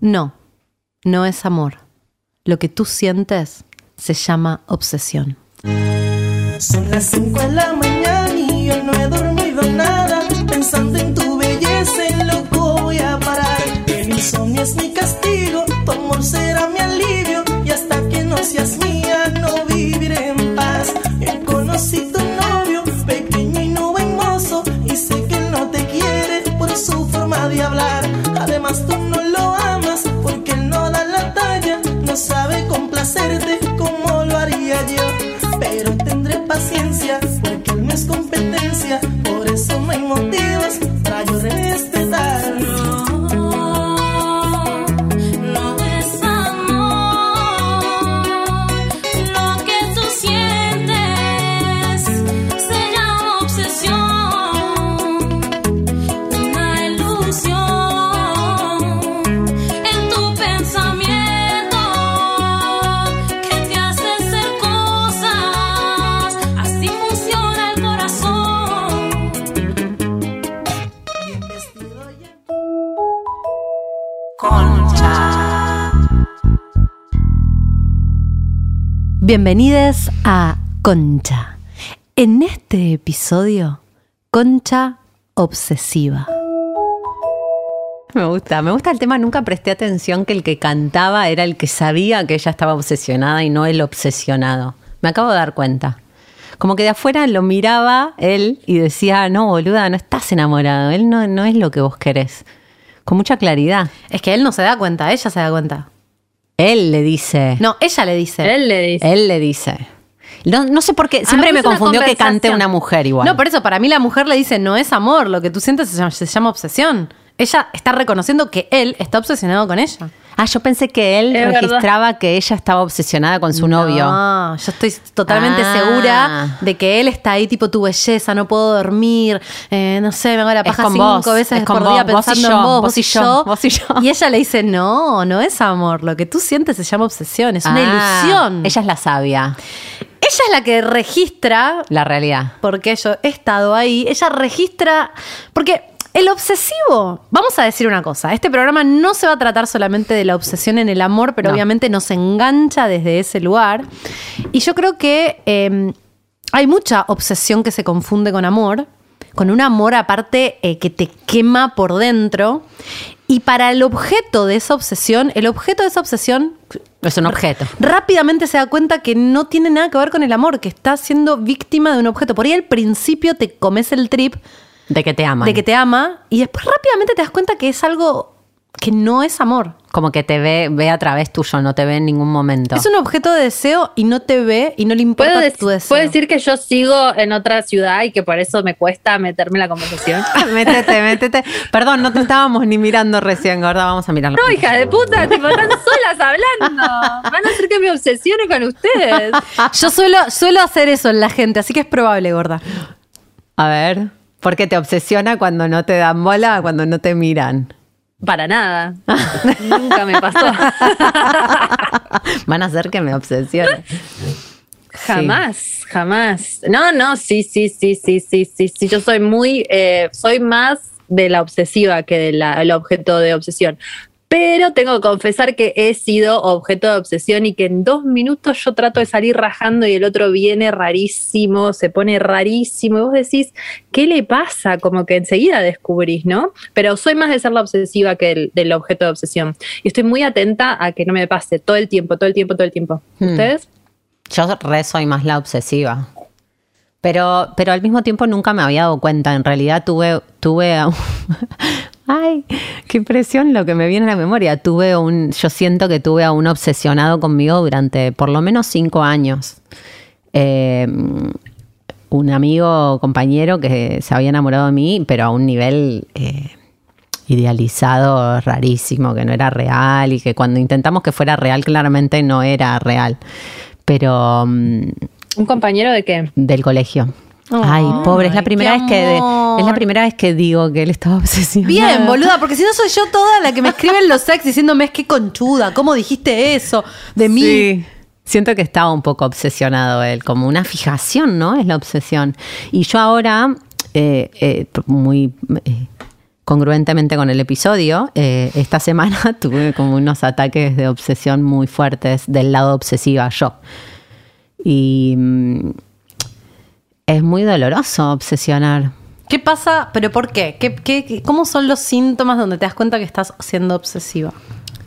No, no es amor. Lo que tú sientes se llama obsesión. Son las 5 de la mañana y yo no he dormido nada. Pensando en tu belleza, en loco voy a parar. El insomnio es mi castigo, tu amor será mi alivio. Y hasta que no seas mía, no viviré en paz. Yo conocí tu novio, pequeño y no buen mozo. Y sé que él no te quiere por su forma de hablar. Además, tú Bienvenidos a Concha. En este episodio, Concha obsesiva. Me gusta, me gusta el tema. Nunca presté atención que el que cantaba era el que sabía que ella estaba obsesionada y no el obsesionado. Me acabo de dar cuenta. Como que de afuera lo miraba él y decía, no, boluda, no estás enamorado. Él no, no es lo que vos querés. Con mucha claridad. Es que él no se da cuenta, ella se da cuenta. Él le dice. No, ella le dice. Él le dice. Él le dice. No, no sé por qué. Siempre Ah, me confundió que cante una mujer igual. No, por eso para mí la mujer le dice, no es amor, lo que tú sientes se llama, se llama obsesión. Ella está reconociendo que él está obsesionado con ella. Ah, yo pensé que él Es verdad. registraba que ella estaba obsesionada con su novio. No, yo estoy totalmente Ah. segura de que él está ahí, tipo tu belleza, no puedo dormir, eh, no sé, me hago la paja cinco vos, veces por día vos pensando yo, en vos, vos y yo, vos y yo. Y ella le dice, no, no es amor, lo que tú sientes se llama obsesión, es una Ah, ilusión. Ella es la sabia, ella es la que registra la realidad. porque yo he estado ahí, ella registra, porque el obsesivo, vamos a decir una cosa, este programa no se va a tratar solamente de la obsesión en el amor, pero No. obviamente nos engancha desde ese lugar. Y yo creo que eh, hay mucha obsesión que se confunde con amor, con un amor aparte eh, que te quema por dentro. Y para el objeto de esa obsesión, el objeto de esa obsesión Es un objeto. rápidamente se da cuenta que no tiene nada que ver con el amor, que está siendo víctima de un objeto. Por ahí al principio te comes el trip De que te aman. de que te ama y después rápidamente te das cuenta que es algo que no es amor. Como que te ve, ve a través tuyo, no te ve en ningún momento. Es un objeto de deseo y no te ve y no le importa ¿Puedo, tu deseo. puedo decir que yo sigo en otra ciudad y que por eso me cuesta meterme en la conversación? métete, métete. Perdón, no te estábamos ni mirando recién, gorda. Vamos a mirarlo. No, hija de puta, tipo, están solas hablando. Van a hacer que me obsesione con ustedes. Yo suelo, suelo hacer eso en la gente, así que es probable, gorda. A ver, ¿por qué te obsesiona cuando no te dan bola, cuando no te miran? Para nada. Nunca me pasó. Van a hacer que me obsesione. Jamás, jamás. No, no, sí, sí, sí, sí, sí, sí, sí. Yo soy muy, eh, soy más de la obsesiva que del objeto de obsesión. Pero tengo que confesar que he sido objeto de obsesión y que en dos minutos yo trato de salir rajando y el otro viene rarísimo, se pone rarísimo. Y vos decís, ¿qué le pasa? Como que enseguida descubrís, ¿no? Pero soy más de ser la obsesiva que el, del objeto de obsesión. Y estoy muy atenta a que no me pase todo el tiempo, todo el tiempo, todo el tiempo. Hmm. ¿Ustedes? Yo re soy más la obsesiva. Pero, pero al mismo tiempo nunca me había dado cuenta. En realidad tuve, tuve Ay, qué impresión lo que me viene a la memoria. Tuve un, yo siento que tuve a un obsesionado conmigo durante por lo menos cinco años. Eh, un amigo, compañero que se había enamorado de mí, pero a un nivel eh, idealizado rarísimo, que no era real y que cuando intentamos que fuera real, claramente no era real. Pero mm, ¿Un compañero de qué? del colegio. Ay, pobre, es la primera vez que es la primera vez que digo que él estaba obsesionado. Bien, boluda, porque si no soy yo toda la que me escriben los ex diciéndome es que conchuda, ¿cómo dijiste eso de mí? Sí. Siento que estaba un poco obsesionado él, como una fijación, ¿no? Es la obsesión. Y yo ahora, eh, eh, muy eh, congruentemente con el episodio, esta semana tuve como unos ataques de obsesión muy fuertes del lado obsesiva yo. Y mm, es muy doloroso obsesionar. ¿Qué pasa? ¿Pero por qué? ¿Qué, qué- qué- cómo son los síntomas donde te das cuenta que estás siendo obsesiva?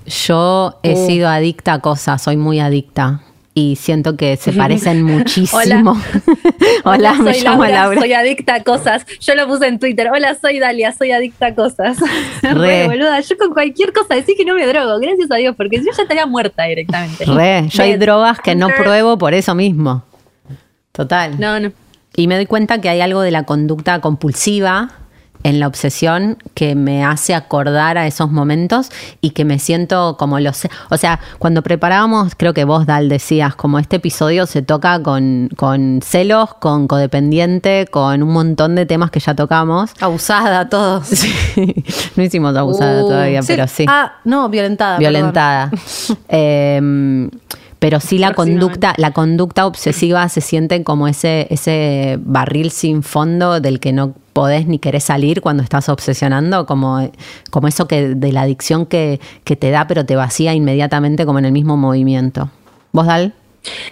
Yo he Oh. sido adicta a cosas, soy muy adicta. Y siento que se parecen muchísimo. Hola, me soy llamo Laura. Soy adicta a cosas. Yo lo puse en Twitter. Hola, soy Dalia, soy adicta a cosas. Re. Re, boluda. Yo con cualquier cosa decís que no me drogo. Gracias a Dios, porque yo ya estaría muerta directamente. Re, yo hay drogas que no pruebo por eso mismo. Total. No, no. Y me doy cuenta que hay algo de la conducta compulsiva en la obsesión que me hace acordar a esos momentos y que me siento como los... O sea, cuando preparábamos, creo que vos, Dal, decías, como este episodio se toca con, con celos, con codependiente, con un montón de temas que ya tocamos. Abusada, todos. no hicimos abusada Uh, todavía, pero sí. Ah, no, violentada. violentada. Eh, pero sí la conducta, la conducta obsesiva se siente como ese, ese barril sin fondo del que no podés ni querés salir cuando estás obsesionando, como, como eso que de la adicción que, que te da pero te vacía inmediatamente como en el mismo movimiento. ¿Vos, Dal?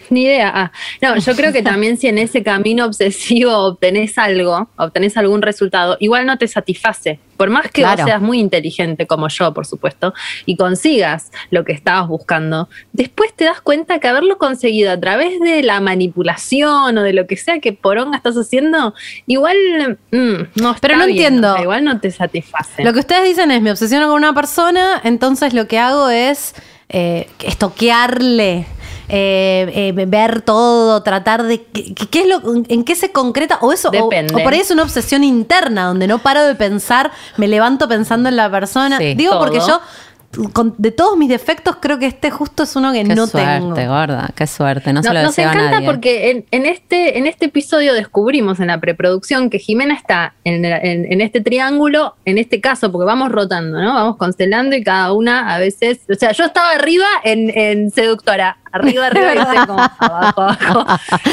Ni idea. Ah, no, yo creo que también si en ese camino obsesivo obtenés algo, obtenés algún resultado, igual no te satisface. Por más que Claro. vos seas muy inteligente, como yo, por supuesto, y consigas lo que estabas buscando, después te das cuenta que haberlo conseguido a través de la manipulación o de lo que sea que poronga estás haciendo, igual mm, no está Pero no bien, entiendo. o sea, igual no te satisface. Lo que ustedes dicen es, me obsesiono con una persona, entonces lo que hago es eh, estoquearle, eh, eh, ver todo, tratar de... ¿qué, qué es lo, ¿En qué se concreta? O eso, o- Depende. O, por ahí es una obsesión interna, donde no paro de pensar, me levanto pensando en la persona. Sí. Digo porque yo, con- de todos mis defectos, creo que este justo es uno que Qué no suerte, tengo. gorda, qué suerte. No, No- se lo nos a encanta nadie. porque en, en este, en este episodio descubrimos en la preproducción que Jimena está en, en- en este triángulo, en este caso, porque vamos rotando, ¿no? Vamos constelando y cada una a veces, o sea, yo estaba arriba en, en seductora, arriba, arriba, y como abajo, abajo.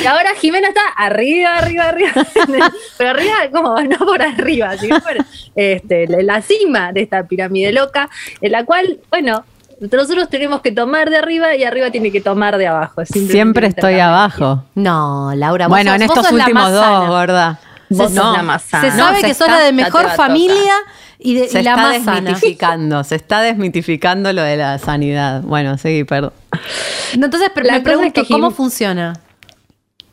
Y ahora Jimena está arriba, arriba, arriba, pero arriba como no por arriba, sino por este, la, cima de esta pirámide loca, en la cual, bueno, nosotros tenemos que tomar de arriba y arriba tiene que tomar de abajo. Siempre estoy abajo. No, Laura, vos Bueno, sos- en vos estos últimos dos, sana. gorda. Vos Se- sos la más sana. Se No, sabe se que sos está- la de mejor familia y, de, Se y la está más sana. desmitificando, se está desmitificando lo de la sanidad. Bueno, sí, perdón. No, Entonces, pero La me es pregunto, que ¿cómo funciona?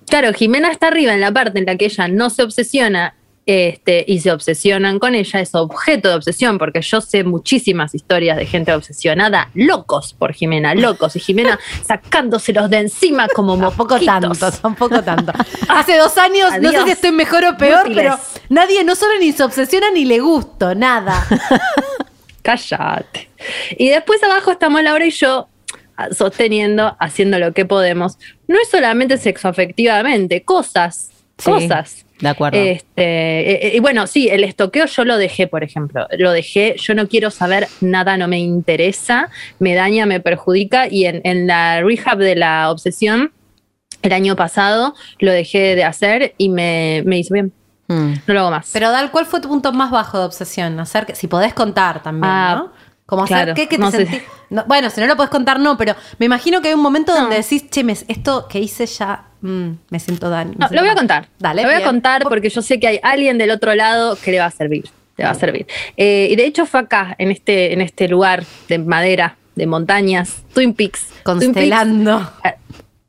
Claro, Jimena está arriba en la parte en la que ella no se obsesiona este, y se obsesionan con ella, es objeto de obsesión, porque yo sé muchísimas historias de gente obsesionada, locos por Jimena, locos, y Jimena sacándoselos de encima como Tampoco tanto, tampoco tanto. Hace dos años, no sé si estoy mejor o peor, pero nadie no solo ni se obsesiona ni le gusto, nada. Cállate. Y después abajo estamos Laura y yo sosteniendo, haciendo lo que podemos. No es solamente sexoafectivamente, cosas, Sí, cosas. de acuerdo. Este, eh, eh, y bueno, sí, el estoqueo yo lo dejé, por ejemplo. Lo dejé, yo no quiero saber nada, no me interesa, me daña, me perjudica. Y en, en la rehab de la obsesión, el año pasado, lo dejé de hacer y me, me hizo bien. Mm. No lo hago más. Pero Dal, ¿cuál fue tu punto más bajo de obsesión? Hacer que, si podés contar también, Ah, ¿no? Como hacer claro, qué te no sentís- no, bueno, si no lo podés contar, no, pero me imagino que hay un momento No. donde decís, che, me- esto que hice ya mm, me siento daño. No, siento lo voy a mal". contar. Dale, Lo voy a contar porque yo sé que hay alguien del otro lado que le va a servir. Le va a servir. Eh, y de hecho fue acá, en este, en este lugar de madera, de montañas, Twin Peaks. Twin Peaks Constelando.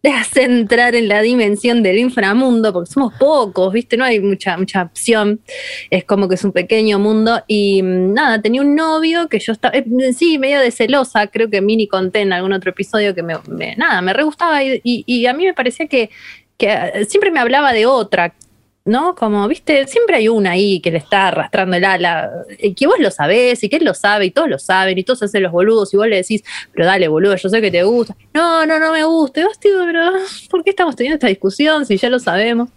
Te hace entrar en la dimensión del inframundo, porque somos pocos, ¿viste? No hay mucha, mucha opción. Es como que es un pequeño mundo. Y mm, nada, tenía un novio que yo estaba, eh, sí, medio de celosa, creo que mini conté en algún otro episodio que me, me- nada, me re gustaba y, y- y a mí me parecía que, eh, siempre me hablaba de otra. ¿No? Como, viste, siempre hay una ahí que le está arrastrando el ala, eh, que vos lo sabés y que él lo sabe y todos lo saben y todos hacen los boludos y vos le decís, pero dale, boludo, yo sé que te gusta. No, no, no me gusta. Y vos, tío, pero ¿por qué estamos teniendo esta discusión si ya lo sabemos?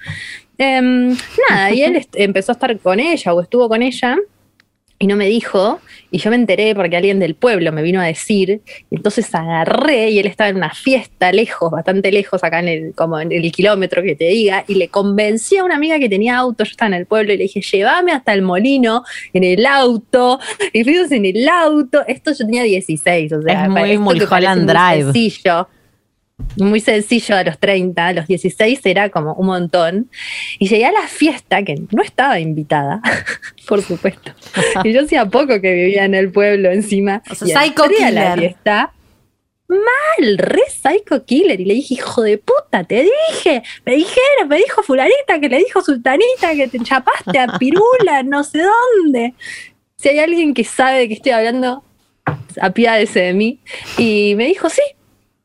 Em, nada, y él empezó a estar con ella o estuvo con ella y no me dijo, y yo me enteré porque alguien del pueblo me vino a decir, y entonces agarré y él estaba en una fiesta lejos, bastante lejos, acá en el, como en el kilómetro que te diga, y le convencí a una amiga que tenía auto, yo estaba en el pueblo, y le dije, llévame hasta el molino en el auto, y fuimos en el auto, esto yo tenía 16, o sea, Es muy muy Drive. sencillo muy sencillo a los 30, a los 16 era como un montón. Y llegué a la fiesta, que no estaba invitada, por supuesto. Y yo hacía poco que vivía en el pueblo encima. O sea, y psycho la killer. fiesta. Mal, re psycho killer. Y le dije, hijo de puta, te dije. Me dijeron, me dijo fulanita, que le dijo sultanita, que te chapaste a pirula, no sé dónde. Si hay alguien que sabe de qué estoy hablando, apiádese de mí. Y me dijo, sí.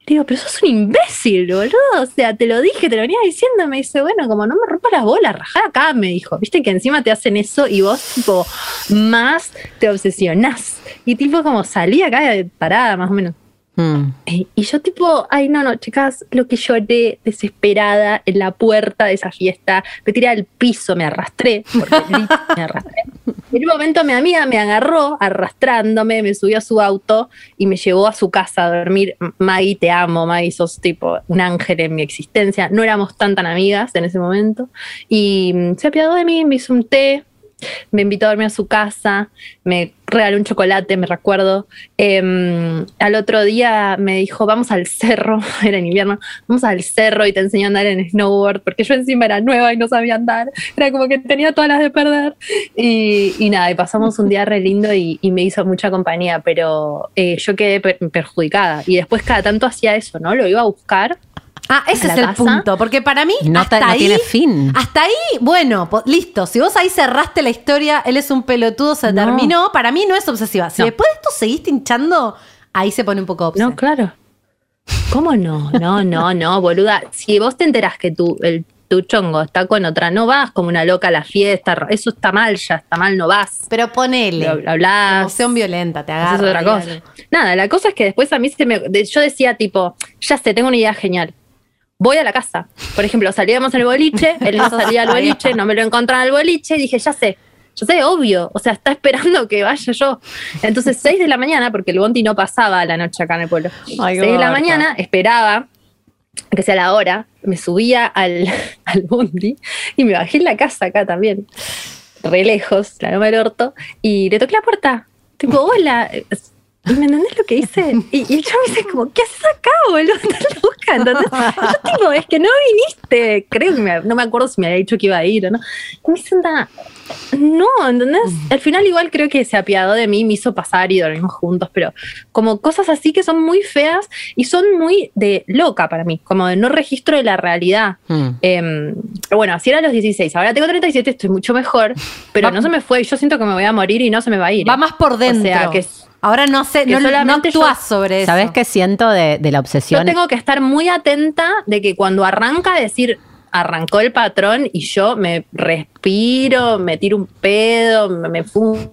Le digo, pero sos un imbécil, boludo. O sea, te lo dije, te lo venía diciendo. Me dice, bueno, como no me rompa las bolas, rajá acá, me dijo. Viste que encima te hacen eso y vos, tipo, más te obsesionás. Y tipo, como salí acá de parada, más o menos. Mm. Y y yo tipo, ay no, no, chicas, lo que lloré desesperada en la puerta de esa fiesta, me tiré al piso, me arrastré, porque me arrastré. En un momento mi amiga me agarró arrastrándome, me subió a su auto y me llevó a su casa a dormir. Maggie, te amo, Maggie, sos tipo un ángel en mi existencia. No éramos tan tan amigas en ese momento. Y mm, se apiadó de mí, me hizo un té, me invitó a dormir a su casa, me regaló un chocolate, me recuerdo. Em, al otro día me dijo, vamos al cerro, era en invierno, vamos al cerro y te enseño a andar en snowboard, porque yo encima era nueva y no sabía andar, era como que tenía todas las de perder. Y, nada, y pasamos un día re lindo y, me hizo mucha compañía, pero eh, yo quedé per- perjudicada. Y después cada tanto hacía eso, ¿no? Lo iba a buscar. Ah, ese es el punto, porque para mí No hasta no ahí, tiene fin. Hasta ahí, bueno, po- listo. Si vos ahí cerraste la historia, él es un pelotudo, se No. terminó. Para mí no es obsesiva. Si No. después de esto seguiste hinchando, ahí se pone un poco obsesiva. No, claro. ¿Cómo no? No, no, no, boluda. Si vos te enterás que tu, el, tu chongo está con otra, no vas como una loca a la fiesta. Eso está mal, ya está mal, no vas. Pero ponele. Hablás. Emoción violenta, te Eso agarra. es otra cosa. Nada, la cosa es que después a mí se me. yo decía, tipo, ya sé, tengo una idea genial. Voy a la casa. Por ejemplo, salíamos en el boliche, él no salía al boliche, no me lo encontraba en el boliche, y dije, ya sé. Yo sé, obvio, o sea, está esperando que vaya yo. Entonces, 6 de la mañana, porque el bondi no pasaba a la noche acá en el pueblo. Ay, 6 de la mañana, esperaba que sea la hora, me subía al, al bondi y me bajé en la casa acá también, re lejos, la loma del orto, y le toqué la puerta. Tipo, hola. ¿Y me entendés lo que hice? Y, y chavo me dice como, ¿qué haces acá, boludo? Estás loca, ¿entendés? Yo tipo, es que no viniste. Creo que me- no me acuerdo si me había dicho que iba a ir o no. Y me dice, "Anda, no, ¿entendés? Al final igual creo que se apiadó de mí, me hizo pasar y dormimos juntos, pero como cosas así que son muy feas y son muy de loca para mí, como de no registro de la realidad. Mm. Pero bueno, así era a los 16, ahora tengo 37, estoy mucho mejor, pero Va- no se me fue y yo siento que me voy a morir y no se me va a ir. Va más por dentro. O sea, que Ahora no sé, no, no solamente yo- actúas sobre eso. ¿Sabes qué siento de, de la yo obsesión? tengo que estar muy atenta de que cuando arranca decir arrancó el patrón y yo me respiro, me tiro un pedo, me, me fumo,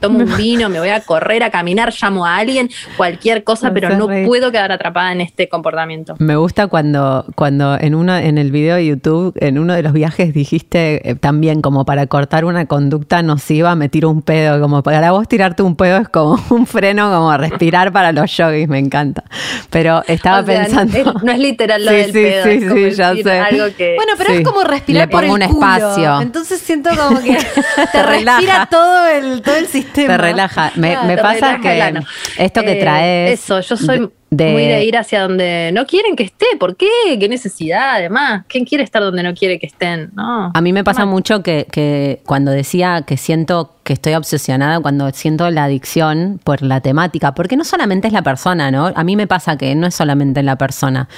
tomo un vino, me voy a correr, a caminar, llamo a alguien, cualquier cosa, pero no puedo quedar atrapada en este comportamiento. Me gusta cuando, cuando en uno, en el video de YouTube, en uno de los viajes dijiste eh, también como para cortar una conducta nociva, me tiro un pedo. Como para vos tirarte un pedo es como un freno, como respirar para los yogis, me encanta. Pero estaba O sea, pensando. es- no es literal lo Sí, del sí, pedo, sí, es como sí, ya decir sé. algo que... Bueno, pero Sí. es como respirar Le por pongo el un culo. espacio. Entonces siento como que te, respira todo el, todo el sistema. Te relaja. Me, Claro, me te pasa relaja que esto que Eh, traes. Eso, yo soy de- muy de ir hacia donde no quieren que esté. ¿Por qué? ¿Qué necesidad? Además, ¿quién quiere estar donde no quiere que estén? No. A mí me pasa mucho que, que cuando decía que siento que estoy obsesionada, cuando siento la adicción por la temática, porque no solamente es la persona, ¿no? A mí me pasa que no es solamente la persona.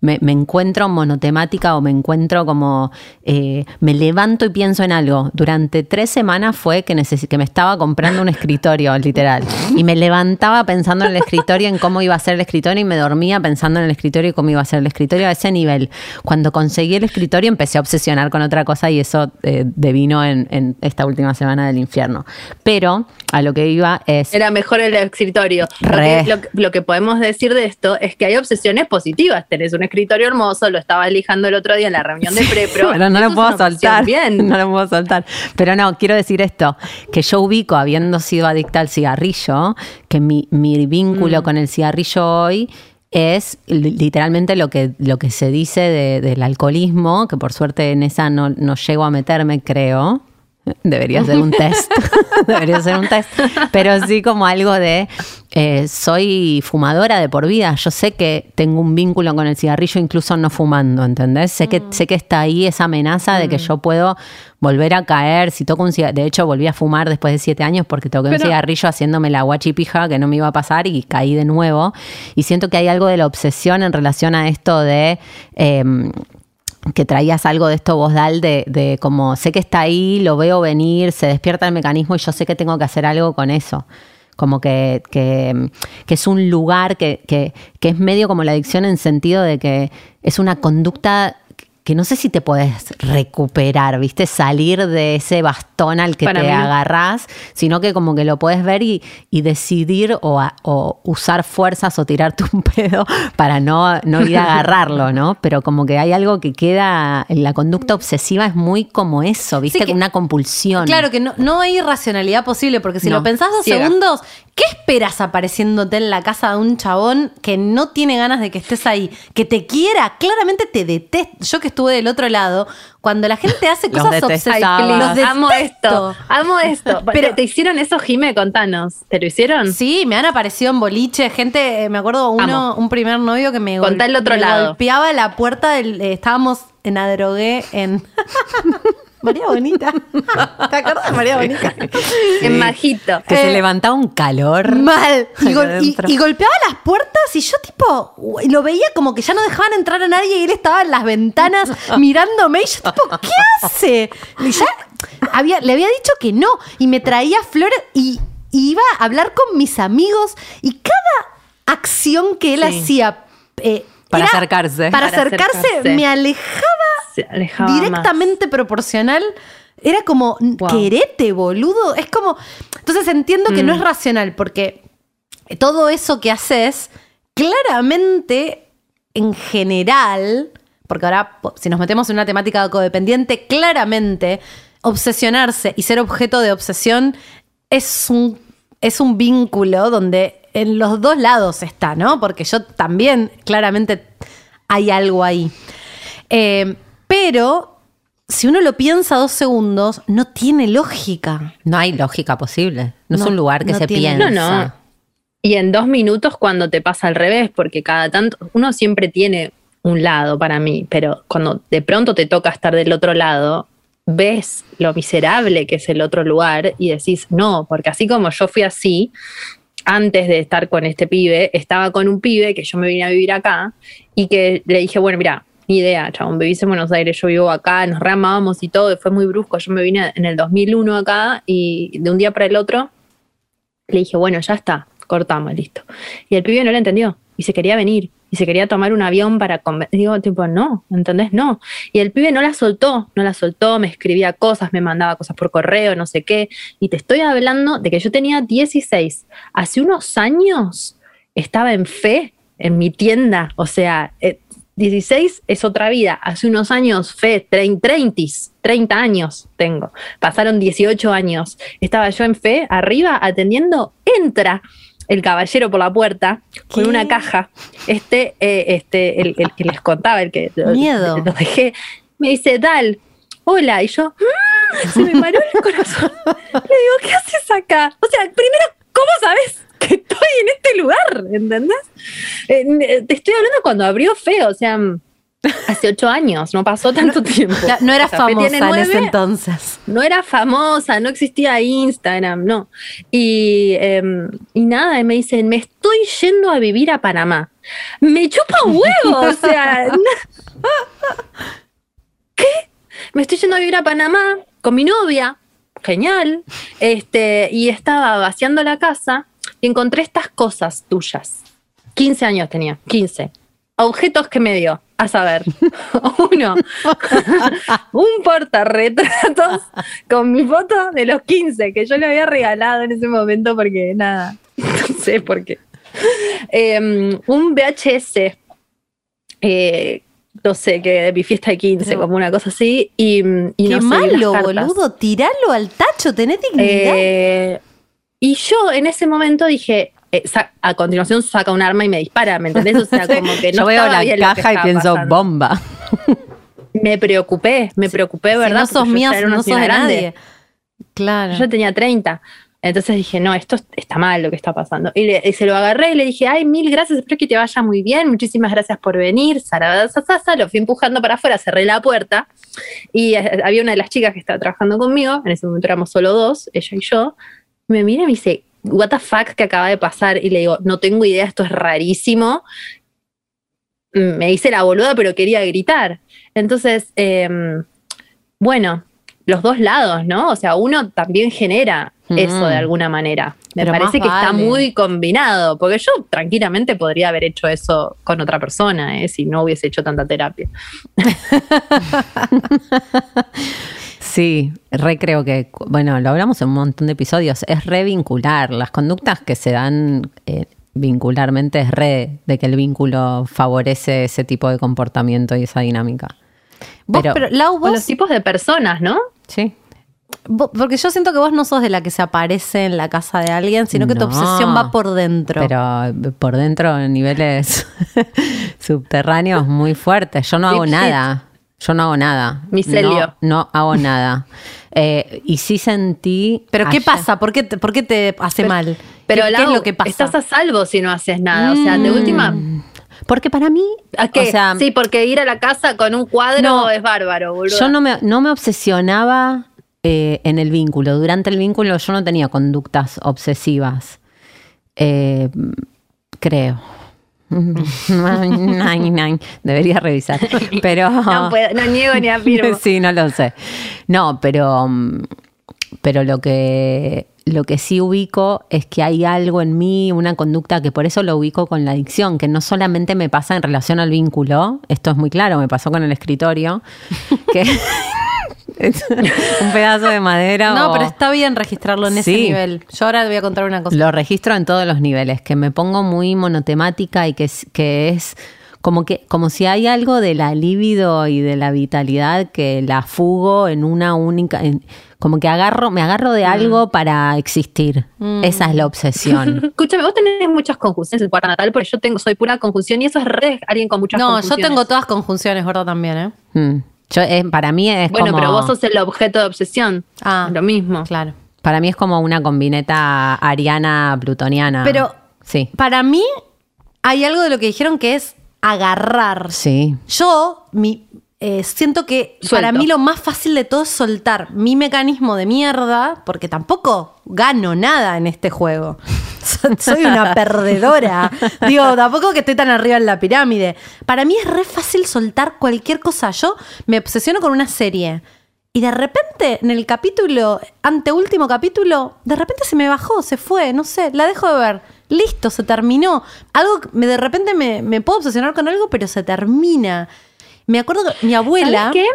Me, me encuentro monotemática o me encuentro como, eh, me levanto y pienso en algo. Durante tres semanas fue que, que me estaba comprando un escritorio, literal. Y me levantaba pensando en el escritorio, en cómo iba a ser el escritorio y me dormía pensando en el escritorio y cómo iba a ser el escritorio a ese nivel. Cuando conseguí el escritorio empecé a obsesionar con otra cosa y eso eh, devino en, en esta última semana del infierno. Pero a lo que iba es... Era mejor el escritorio. Lo que, lo, lo que podemos decir de esto es que hay obsesiones positivas. Tenés un escritorio hermoso, lo estaba lijando el otro día en la reunión de prepro. Pero no lo puedo soltar. Bien. No lo puedo soltar. Pero no, quiero decir esto, que yo ubico, habiendo sido adicta al cigarrillo, que mi, mi Mm. vínculo con el cigarrillo hoy es li- literalmente lo que, lo que se dice de- del alcoholismo, que por suerte en esa no, no llego a meterme, creo. Debería ser un test. Debería ser un test. Pero sí como algo de eh, soy fumadora de por vida. Yo sé que tengo un vínculo con el cigarrillo incluso no fumando, ¿entendés? Sé que, sé que está ahí esa amenaza de que yo puedo volver a caer. Si toco un cigarrillo. De hecho, volví a fumar después de siete años porque toqué un cigarrillo haciéndome la guachipija que no me iba a pasar y caí de nuevo. Y siento que hay algo de la obsesión en relación a esto de. em, que traías algo de esto vos, Dal, de, de como sé que está ahí, lo veo venir, se despierta el mecanismo y yo sé que tengo que hacer algo con eso. Como que, que, que es un lugar que, que, que es medio como la adicción en sentido de que es una conducta que no sé si te puedes recuperar, ¿viste? Salir de ese bastón al que Para te mí agarrás, sino que como que lo puedes ver y, y decidir o, a- o usar fuerzas o tirarte un pedo para no, no ir a agarrarlo, ¿no? Pero como que hay algo que queda, en la conducta obsesiva es muy como eso, ¿viste? Sí, que- una compulsión. Claro que no, no hay racionalidad posible, porque si No, lo pensás dos ciega. segundos, ¿qué esperas apareciéndote en la casa de un chabón que no tiene ganas de que estés ahí? Que te quiera, claramente te detesta. Yo que estuve del otro lado, cuando la gente hace Los cosas obsesivas, amo esto, amo esto. Pero- ¿Te, te hicieron eso, Jime? Contanos. ¿Te lo hicieron? Sí, me han aparecido en boliche, gente, eh, me acuerdo uno, Amo. un primer novio que me, Contá el otro me lado. golpeaba la puerta del, eh, estábamos en Adrogué en María Bonita. ¿Te acuerdas de María Bonita? En Majito. Que se Eh, levantaba un calor. Mal. Y, Acá gol- y- adentro. y golpeaba las puertas y yo tipo lo veía como que ya no dejaban entrar a nadie y él estaba en las ventanas mirándome y yo tipo, ¿qué hace? Y ya había, le había dicho que no y me traía flores y, y iba a hablar con mis amigos y cada acción que él Sí. hacía eh, Para acercarse. Para, Para acercarse, acercarse. me alejaba Se alejaba más. directamente proporcional. Era como, Wow. querete, boludo. Es como. Entonces entiendo que no es racional, porque todo eso que haces, claramente, en general, porque ahora, si nos metemos en una temática codependiente, claramente, obsesionarse y ser objeto de obsesión es un, es un vínculo donde en los dos lados está, ¿no? Porque yo también, claramente, hay algo ahí. Eh, pero si uno lo piensa dos segundos, no tiene lógica. No hay lógica posible. No, es un lugar que no se tiene. piensa. No, no. Y en dos minutos cuando te pasa al revés, porque cada tanto, uno siempre tiene un lado para mí, pero cuando de pronto te toca estar del otro lado, ves lo miserable que es el otro lugar y decís, no, porque así como yo fui así, antes de estar con este pibe, estaba con un pibe que yo me vine a vivir acá y que le dije, bueno, mira, ni idea, chabón, vivís en Buenos Aires, yo vivo acá, nos reamábamos y todo, y fue muy brusco, yo me vine en el 2001 acá y de un día para el otro le dije, bueno, ya está, cortamos, listo. Y el pibe no lo entendió y se quería venir y se quería tomar un avión para comer. Digo, tipo, no, ¿entendés? No. Y el pibe no la soltó, no la soltó, me escribía cosas, me mandaba cosas por correo, no sé qué. Y te estoy hablando de que yo tenía 16. Hace unos años estaba en fe en mi tienda, o sea, eh, 16 es otra vida. Hace unos años, fe, 30, 30 años tengo. Pasaron 18 años. Estaba yo en fe, arriba, atendiendo. Entra el caballero por la puerta con una caja. Este, eh, este, el, el que les contaba, el que Miedo. lo dejé. Me dice, Dal, hola. Y yo, "Mm", se me paró el corazón. Le digo, ¿qué haces acá? O sea, primero, ¿cómo sabes que estoy en este lugar? ¿Entendés? Eh, te estoy hablando cuando abrió feo, o sea, hace ocho años, no pasó tanto tiempo. La- No era O sea, Fe famosa en ese entonces. no era famosa, no existía Instagram, no. Y, em, y nada, y me dicen, me estoy yendo a vivir a Panamá. Me chupa un huevo, o sea. ¿Qué? Me estoy yendo a vivir a Panamá con mi novia. Genial. Este, y estaba vaciando la casa y encontré estas cosas tuyas. 15 años tenía, 15. Objetos que me dio, a saber. Uno, un portarretratos con mi foto de los 15 que yo le había regalado en ese momento porque nada, no sé por qué. Em, un VHS eh, no sé, que de mi fiesta de 15, Pero- como una cosa así. Y, y Qué no sé, malo, boludo. Tiralo al tacho, tenés dignidad. Eh, y yo en ese momento dije, eh, a continuación saca un arma y me dispara, ¿me entendés? O sea, como que no Yo veo la bien caja y pienso pasando. bomba. Me preocupé, me preocupé, Si ¿verdad? no sos mía, no sos de grande. nadie. Claro. Yo tenía 30. Entonces dije, no, esto está mal lo que está pasando. Y, le- y se lo agarré y le dije, ay, mil gracias, espero que te vaya muy bien, muchísimas gracias por venir. Sarabadasasasa, lo fui empujando para afuera, cerré la puerta y eh, había una de las chicas que estaba trabajando conmigo, en ese momento éramos solo dos, ella y yo, me mira y me dice, what the fuck que acaba de pasar? Y le digo, no tengo idea, esto es rarísimo. Mm, Me hice la boluda, pero quería gritar. Entonces, em, bueno, los dos lados, ¿no? O sea, uno también genera eso de alguna manera. Me Pero parece que está muy combinado, porque yo tranquilamente podría haber hecho eso con otra persona, ¿eh? si no hubiese hecho tanta terapia. Sí, re creo que, bueno, lo hablamos en un montón de episodios, es revincular. Las conductas que se dan eh, vincularmente es re de que el vínculo favorece ese tipo de comportamiento y esa dinámica. Vos, pero- pero, Lau, vos, los tipos de personas, ¿no? Sí. vos- porque yo siento que vos no sos de la que se aparece en la casa de alguien, sino que tu obsesión va por dentro. Pero eh, por dentro en niveles subterráneos muy fuertes. Yo no hago nada. Yo no hago nada. Micelio. No, no hago nada. Eh, y sí sentí. Pero ¿qué pasa? ¿Por qué te, por qué te hace mal? Pero ¿Qué, es lo que pasa? estás a salvo si no haces nada. O sea, de última. Porque para mí. ¿A qué? O sea, sí, porque ir a la casa con un cuadro No. es bárbaro, boludo. Yo no me, no me obsesionaba eh, en el vínculo. Durante el vínculo yo no tenía conductas obsesivas. Eh, creo. Nine, nine. Debería revisar. Pero. No, puedo- no niego ni afirmo. sí, no lo sé. No, pero, mm, pero lo que lo que sí ubico es que hay algo en mí, una conducta que por eso lo ubico con la adicción, que no solamente me pasa en relación al vínculo, esto es muy claro, me pasó con el escritorio, que un pedazo de madera. No, o- pero está bien registrarlo en ese nivel. Yo ahora te voy a contar una cosa. Lo registro en todos los niveles, que me pongo muy monotemática y que es, que es como que como si hay algo de la libido y de la vitalidad que la fugo en una única en- como que agarro me agarro Mm. de algo para existir. Esa es la obsesión. Escúchame, vos tenés muchas conjunciones en el cuarto natal, porque yo tengo, soy pura conjunción y eso es re alguien con muchas No, yo tengo todas conjunciones, ¿verdad? También, ¿eh? Mm. Yo, eh, para mí es Bueno, como pero vos sos el objeto de obsesión. Ah. Lo mismo. Claro. para mí es como una combineta ariana plutoniana. Pero sí. para mí hay algo de lo que dijeron que es agarrar. Sí. Yo mi, eh, siento que Suelto. para mí lo más fácil de todo es soltar mi mecanismo de mierda, porque tampoco gano nada en este juego. So- Soy una perdedora. Digo, tampoco que estoy tan arriba en la pirámide. Para mí es re fácil soltar cualquier cosa. Yo me obsesiono con una serie. Y de repente, en el capítulo, anteúltimo capítulo, de repente se me bajó, se fue, no sé, la dejo de ver. Listo, se terminó. Algo, me, de repente me, me puedo obsesionar con algo, pero se termina. Me acuerdo que mi abuela. ¿Sabes qué?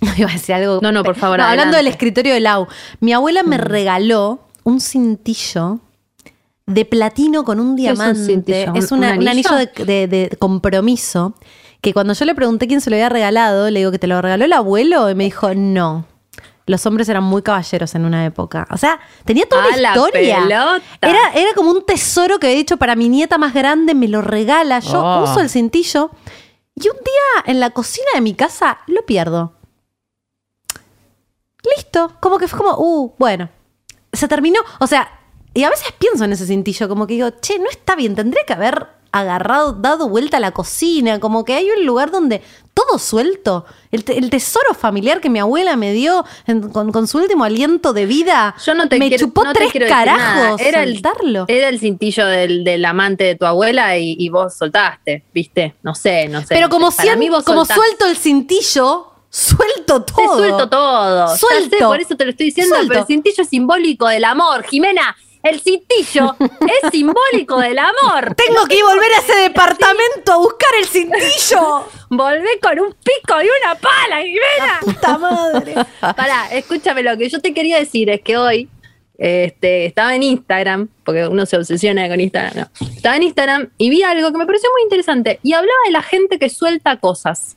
Iba a decir algo. No, no, por favor, No, hablando del escritorio de Lau. Mi abuela me regaló un cintillo de platino con un ¿Qué es un diamante. Es ¿Un- una- un un anillo de, de- de compromiso. Que cuando yo le pregunté quién se lo había regalado, le digo que te lo regaló el abuelo. Y me dijo, no. Los hombres eran muy caballeros en una época. O sea, tenía toda ¡A una la historia. pelota! Era, era como un tesoro que había dicho para mi nieta más grande, me lo regala. Yo Oh. uso el cintillo. Y un día en la cocina de mi casa lo pierdo. Listo. Como que fue como, uh, bueno. Se terminó. O sea, y a veces pienso en ese cintillo, como que digo, che, no está bien, tendría que haber agarrado, dado vuelta a la cocina, como que hay un lugar donde todo suelto, el, te- el tesoro familiar que mi abuela me dio en- con, con su último aliento de vida, Yo no te me quiero, chupó no tres carajos Era el, soltarlo. era el cintillo del, del amante de tu abuela y, y vos soltaste, ¿viste? No sé, no sé. Pero como, mí vos como suelto el cintillo, suelto Te todo. suelto todo. Suelto. sé, por eso te lo estoy diciendo, Suelto. pero el cintillo es simbólico del amor. Jimena, el cintillo es simbólico del amor. Tengo que volver a ese departamento a buscar el cintillo. Volvé con un pico y una pala, Jimena. Puta madre. Pará, escúchame, lo que yo te quería decir es que hoy este, estaba en Instagram, porque uno se obsesiona con Instagram, no. Estaba en Instagram y vi algo que me pareció muy interesante y hablaba de la gente que suelta cosas.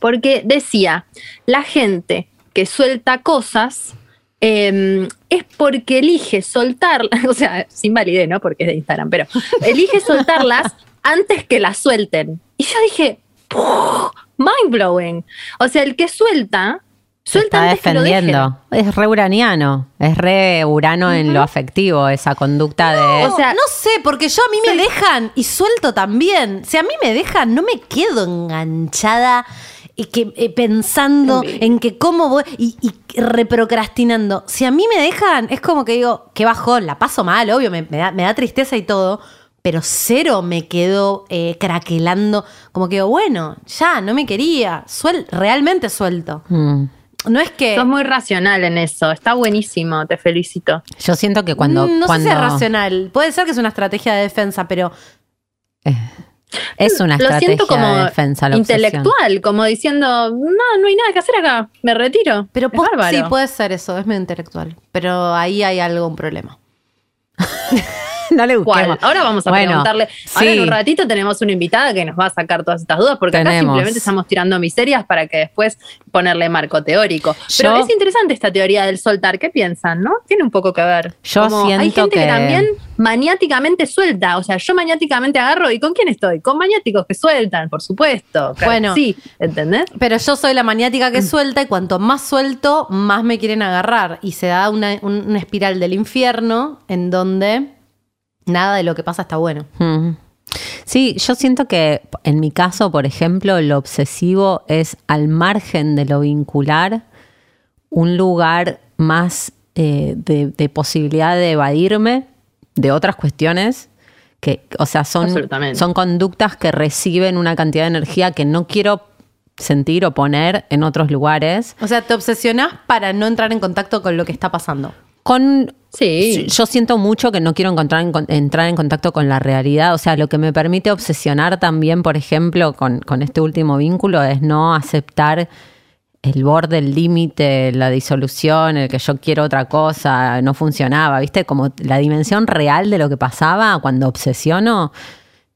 Porque decía, la gente que suelta cosas eh, es porque elige soltarlas, o sea, sin validez, ¿no? Porque es de Instagram, pero elige soltarlas antes que las suelten. Y yo dije, "Puh, mind blowing. O sea, el que suelta, Se suelta está antes que lo defendiendo. Es re uraniano. Es re urano en lo afectivo, esa conducta de. O sea, no sé, porque yo a mí me dejan y suelto también. Si a mí me dejan, no me quedo enganchada y que, eh, pensando en que cómo voy y, y reprocrastinando. Si a mí me dejan, es como que digo, qué bajón, la paso mal, obvio, me, me da, me da tristeza y todo. Pero cero me quedo eh, craquelando. Como que digo, bueno, ya, no me quería. Suel realmente suelto. Mm. No es que. sos muy racional en eso. Está buenísimo, te felicito. Yo siento que cuando. Mm, no cuando sé si es racional. Puede ser que es una estrategia de defensa, pero Es una Lo estrategia siento como de defensa. La obsesión. intelectual, como diciendo, no, no hay nada que hacer acá, me retiro. Pero Es po- bárbaro. sí, puede ser eso, es medio intelectual. Pero ahí hay algo, un problema. no le ¿Cuál? busquemos. Ahora vamos a Bueno, preguntarle. Ahora sí. en un ratito tenemos una invitada que nos va a sacar todas estas dudas, porque acá simplemente estamos tirando miserias para que después ponerle marco teórico. Pero Yo- es interesante esta teoría del soltar. ¿Qué piensan, no? Tiene un poco que ver. Yo Como hay siento gente que... que- también maniáticamente suelta. O sea, yo maniáticamente agarro. ¿Y con quién estoy? Con maniáticos que sueltan, por supuesto. Bueno. Sí, ¿entendés? Pero yo soy la maniática Mm. que suelta y cuanto más suelto, más me quieren agarrar. Y se da una, un- una espiral del infierno en donde nada de lo que pasa está bueno. Mm. Sí, yo siento que en mi caso, por ejemplo, lo obsesivo es al margen de lo vincular, un lugar más eh, de, de posibilidad de evadirme de otras cuestiones. Que, o sea, son, son conductas que reciben una cantidad de energía que no quiero sentir o poner en otros lugares. O sea, te obsesionás para no entrar en contacto con lo que está pasando. Con Sí. yo siento mucho que no quiero encontrar en entrar en contacto con la realidad. O sea, lo que me permite obsesionar también, por ejemplo, con, con este último vínculo, es no aceptar el borde, el límite, la disolución, el que yo quiero otra cosa, no funcionaba, ¿viste? Como la dimensión real de lo que pasaba cuando obsesiono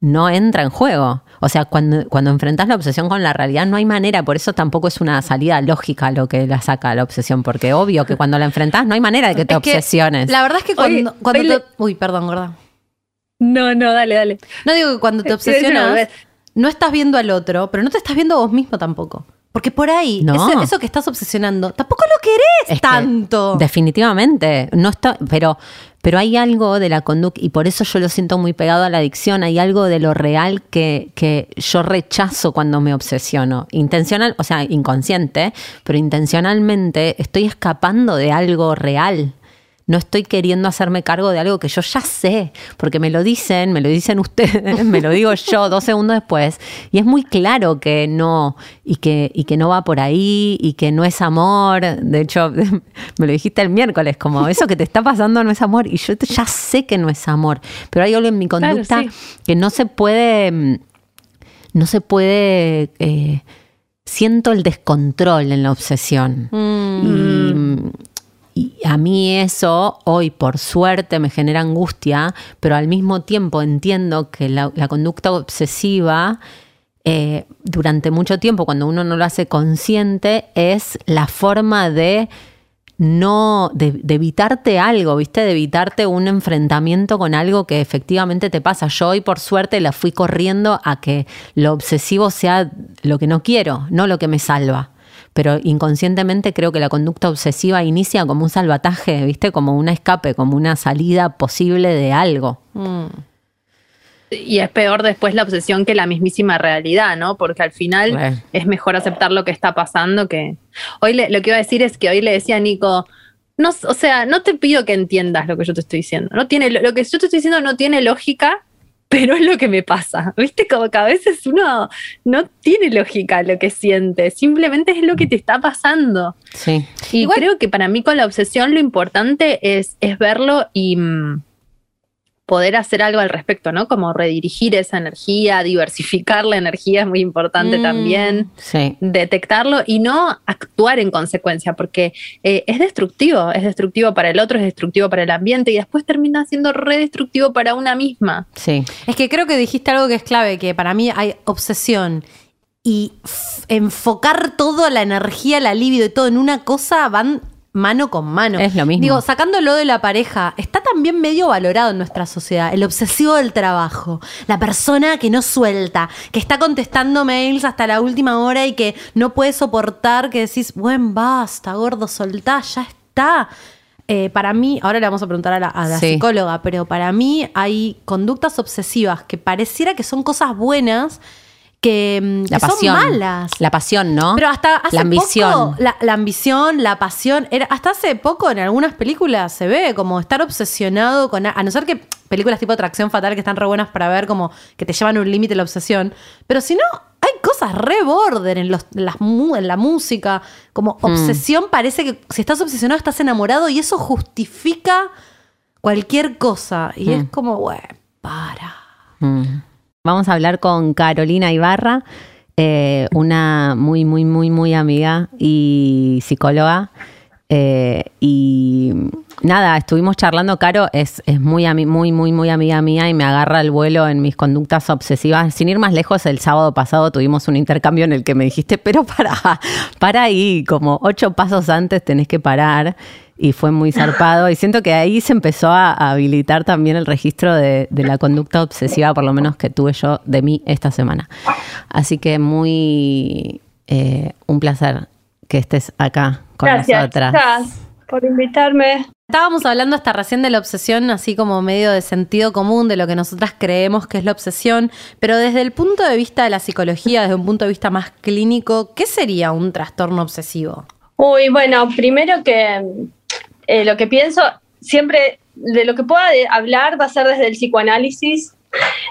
no entra en juego. O sea, cuando, cuando enfrentas la obsesión con la realidad no hay manera, por eso tampoco es una salida lógica lo que la saca la obsesión, porque obvio que cuando la enfrentas no hay manera de que te Es que obsesiones. La verdad es que Oye, cuando, cuando hoy te- Uy, perdón, gorda. No, no, dale, dale. No digo que cuando te obsesionas, no estás viendo al otro, pero no te estás viendo a vos mismo tampoco. Porque por ahí, No. eso, eso que estás obsesionando, tampoco lo querés Es que tanto. definitivamente. No está, pero, pero hay algo de la conducta, y por eso yo lo siento muy pegado a la adicción, hay algo de lo real que, que yo rechazo cuando me obsesiono. Intencional, o sea, inconsciente, pero intencionalmente estoy escapando de algo real. No estoy queriendo hacerme cargo de algo que yo ya sé, porque me lo dicen, me lo dicen ustedes, me lo digo yo dos segundos después, y es muy claro que no, y que, y que no va por ahí, y que no es amor. De hecho, me lo dijiste el miércoles, como eso que te está pasando no es amor, y yo ya sé que no es amor, pero hay algo en mi Claro, conducta sí. que no se puede, mm, no se puede, eh, siento el descontrol en la obsesión. Y, y a mí eso hoy por suerte me genera angustia, pero al mismo tiempo entiendo que la, la conducta obsesiva eh, durante mucho tiempo, cuando uno no lo hace consciente, es la forma de no, de, de evitarte algo, ¿viste? De evitarte un enfrentamiento con algo que efectivamente te pasa. Yo hoy por suerte la fui corriendo a que lo obsesivo sea lo que no quiero, no lo que me salva. Pero inconscientemente creo que la conducta obsesiva inicia como un salvataje, ¿viste? Como un escape, como una salida posible de algo. Y es peor después la obsesión que la mismísima realidad, ¿no? Porque al final es mejor aceptar lo que está pasando que... Hoy le- lo que iba a decir es que hoy le decía a Nico, no, o sea, no te pido que entiendas lo que yo te estoy diciendo. No tiene, lo que yo te estoy diciendo no tiene lógica, pero es lo que me pasa. ¿Viste? Como que a veces uno no tiene lógica lo que siente, simplemente es lo que te está pasando. Sí. Y Igual- creo que para mí con la obsesión lo importante es, es verlo y, mm, poder hacer algo al respecto, ¿no? Como redirigir esa energía, diversificar la energía es muy importante Mm. también, Sí. detectarlo y no actuar en consecuencia, porque eh, es destructivo, es destructivo para el otro, es destructivo para el ambiente y después termina siendo redestructivo para una misma. Sí. Es que creo que dijiste algo que es clave, que para mí hay obsesión y enfocar toda la energía, la libido y todo en una cosa van mano con mano. Es lo mismo. Digo, sacándolo de la pareja, está también medio valorado en nuestra sociedad, el obsesivo del trabajo, la persona que no suelta, que está contestando mails hasta la última hora y que no puede soportar que decís, buen basta, gordo, soltá, ya está. Eh, para mí, ahora le vamos a preguntar a la, a la Sí. psicóloga, pero para mí hay conductas obsesivas que pareciera que son cosas buenas, que, La que son malas. La pasión, ¿no? Pero hasta hace La ambición. poco, la, la ambición, la pasión, era, hasta hace poco en algunas películas se ve como estar obsesionado con, a, no ser que películas tipo Atracción Fatal que están re buenas para ver como que te llevan a un límite la obsesión, pero si no, hay cosas re border en, los, las, en la música, como obsesión parece que si estás obsesionado estás enamorado y eso justifica cualquier cosa y es como, güey, para. Mm. Vamos a hablar con Carolina Ibarra, eh, una muy, muy, muy, muy amiga y psicóloga. Eh, y nada, estuvimos charlando, Caro es, es muy, muy, muy, muy amiga mía y me agarra el vuelo en mis conductas obsesivas. Sin ir más lejos, el sábado pasado tuvimos un intercambio en el que me dijiste, pero para, para ahí, como ocho pasos antes tenés que parar. Y fue muy zarpado. Y siento que ahí se empezó a, a habilitar también el registro de, de la conducta obsesiva, por lo menos que tuve yo de mí esta semana. Así que muy eh, un placer que estés acá con Gracias, nosotras. chicas, por invitarme. Estábamos hablando hasta recién de la obsesión, así como medio de sentido común de lo que nosotras creemos que es la obsesión, pero desde el punto de vista de la psicología, desde un punto de vista más clínico, ¿qué sería un trastorno obsesivo? Uy, bueno, primero que eh, lo que pienso, siempre de lo que pueda hablar va a ser desde el psicoanálisis.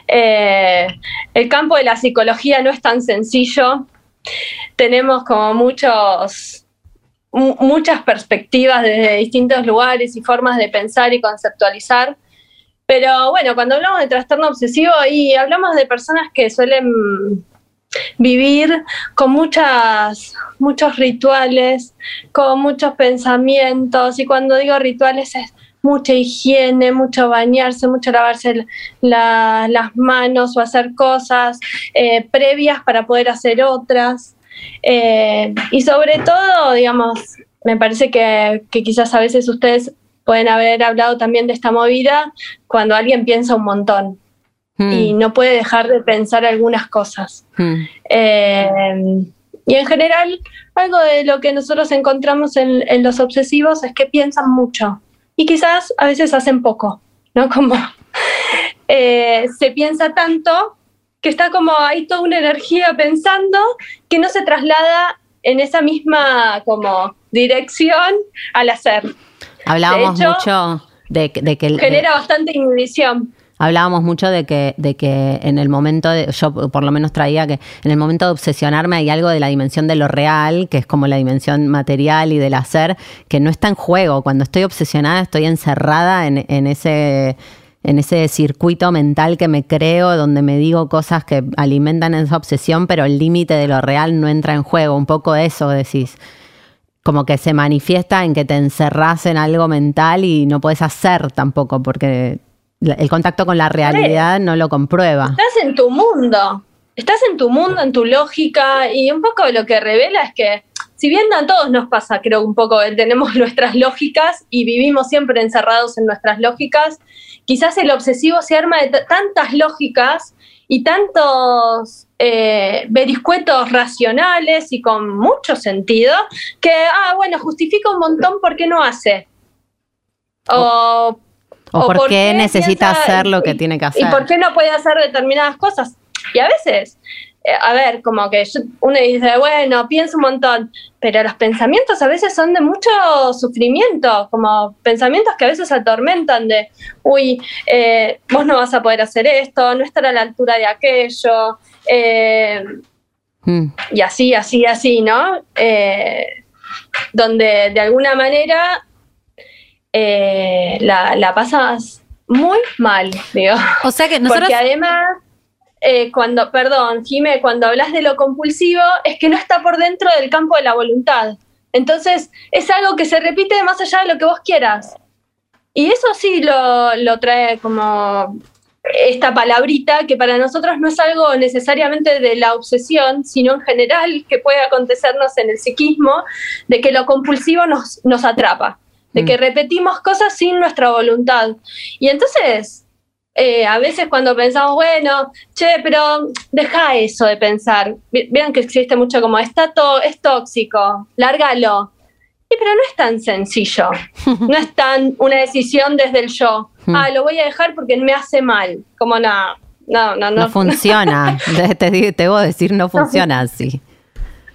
Eh, el campo de la psicología no es tan sencillo. Tenemos como muchos, mu- muchas perspectivas desde distintos lugares y formas de pensar y conceptualizar. Pero bueno, cuando hablamos de trastorno obsesivo y hablamos de personas que suelen vivir con muchas, muchos rituales, con muchos pensamientos, y cuando digo rituales es mucha higiene, mucho bañarse, mucho lavarse la- las manos o hacer cosas eh, previas para poder hacer otras. Eh, y sobre todo, digamos, me parece que, que quizás a veces ustedes pueden haber hablado también de esta movida cuando alguien piensa un montón Mm, y no puede dejar de pensar algunas cosas. mm, Eh, y en general, algo de lo que nosotros encontramos en, en los obsesivos es que piensan mucho y quizás a veces hacen poco, ¿no? Como eh, se piensa tanto que está como hay toda una energía pensando que no se traslada en esa misma como dirección al hacer. Hablábamos de hecho, mucho de, que- de que el- Genera bastante inhibición. Hablábamos mucho de que, de que en el momento de, yo por lo menos traía que en el momento de obsesionarme hay algo de la dimensión de lo real, que es como la dimensión material y del hacer, que no está en juego. Cuando estoy obsesionada estoy encerrada en, en ese en ese circuito mental que me creo, donde me digo cosas que alimentan esa obsesión, pero el límite de lo real no entra en juego. Un poco eso decís como que se manifiesta en que te encerrás en algo mental y no puedes hacer tampoco, porque el contacto con la realidad no lo comprueba. Estás en tu mundo, estás en tu mundo, en tu lógica, y un poco lo que revela es que, si bien a todos nos pasa, creo un poco, eh, tenemos nuestras lógicas y vivimos siempre encerrados en nuestras lógicas, quizás el obsesivo se arma de tantas lógicas y tantos eh, racionales y con mucho sentido, que, ah, bueno, justifica un montón por qué no hace. O O, por, por qué qué necesita piensa- hacer lo que y- tiene que ¿Y hacer. por qué no puede hacer determinadas cosas? Y a veces, eh, a ver, como que yo- uno dice, bueno, pienso un montón, pero los pensamientos a veces son de mucho sufrimiento, como pensamientos que a veces atormentan de, uy, eh, vos no vas a poder hacer esto, no estar a la altura de aquello, eh, Mm, y así, así, así, ¿no? Eh, donde de alguna manera eh, la, la pasas muy mal, digo. O sea que nosotros... Porque además, eh, cuando, perdón, Jime, cuando hablas de lo compulsivo, es que no está por dentro del campo de la voluntad. Entonces, es algo que se repite más allá de lo que vos quieras. Y eso sí lo, lo trae como esta palabrita que para nosotros no es algo necesariamente de la obsesión, sino en general que puede acontecernos en el psiquismo, de que lo compulsivo nos, nos atrapa, de que repetimos cosas sin nuestra voluntad. Y entonces, eh, a veces cuando pensamos, bueno, che, pero deja eso de pensar. Vieron que existe mucho como, está to- es tóxico, lárgalo. Y pero no es tan sencillo. No es tan una decisión desde el yo. Ah, lo voy a dejar porque me hace mal. Como no, no, no, No, no. funciona. te, te, a decir, no funciona así.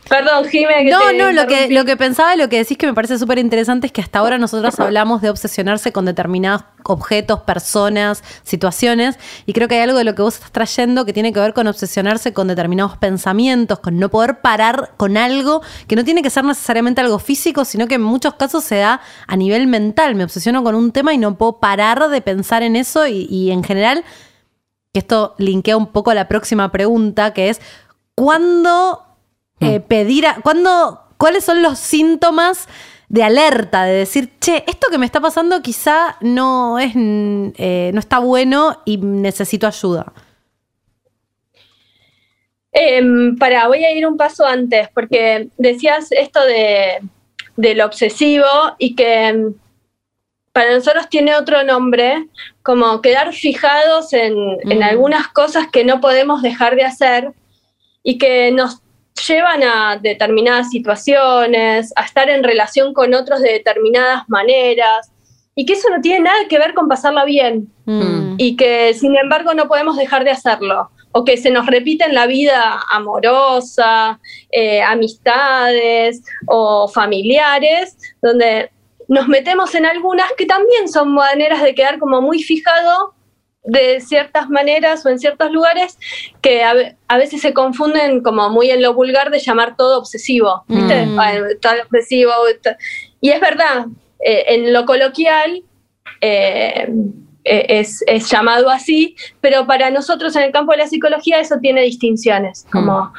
Perdón, Jimé. No, no, lo que, lo que pensaba y lo que decís que me parece súper interesante es que hasta ahora nosotros hablamos de obsesionarse con determinados objetos, personas, situaciones, y creo que hay algo de lo que vos estás trayendo que tiene que ver con obsesionarse con determinados pensamientos, con no poder parar con algo que no tiene que ser necesariamente algo físico, sino que en muchos casos se da a nivel mental. Me obsesiono con un tema y no puedo parar de pensar en eso y, y en general, que esto linkea un poco a la próxima pregunta, que es, ¿cuándo eh, pedir, a- ¿cuándo, cuáles son los síntomas de alerta, de decir, che, esto que me está pasando quizá no es, mm, eh, no está bueno y necesito ayuda? Em, para, voy a ir un paso antes, porque decías esto de, del obsesivo y que em, para nosotros tiene otro nombre, como quedar fijados en, en Mm. algunas cosas que no podemos dejar de hacer y que nos llevan a determinadas situaciones, a estar en relación con otros de determinadas maneras, y que eso no tiene nada que ver con pasarla bien Mm. y que sin embargo no podemos dejar de hacerlo o que se nos repite en la vida amorosa, eh, amistades o familiares, donde nos metemos en algunas que también son maneras de quedar como muy fijado de ciertas maneras o en ciertos lugares que a, ve- a veces se confunden como muy en lo vulgar de llamar todo obsesivo, ¿viste? Mm. Ay, tal obsesivo. Y es verdad, eh, en lo coloquial eh, eh, es, es llamado así, pero para nosotros en el campo de la psicología eso tiene distinciones, como,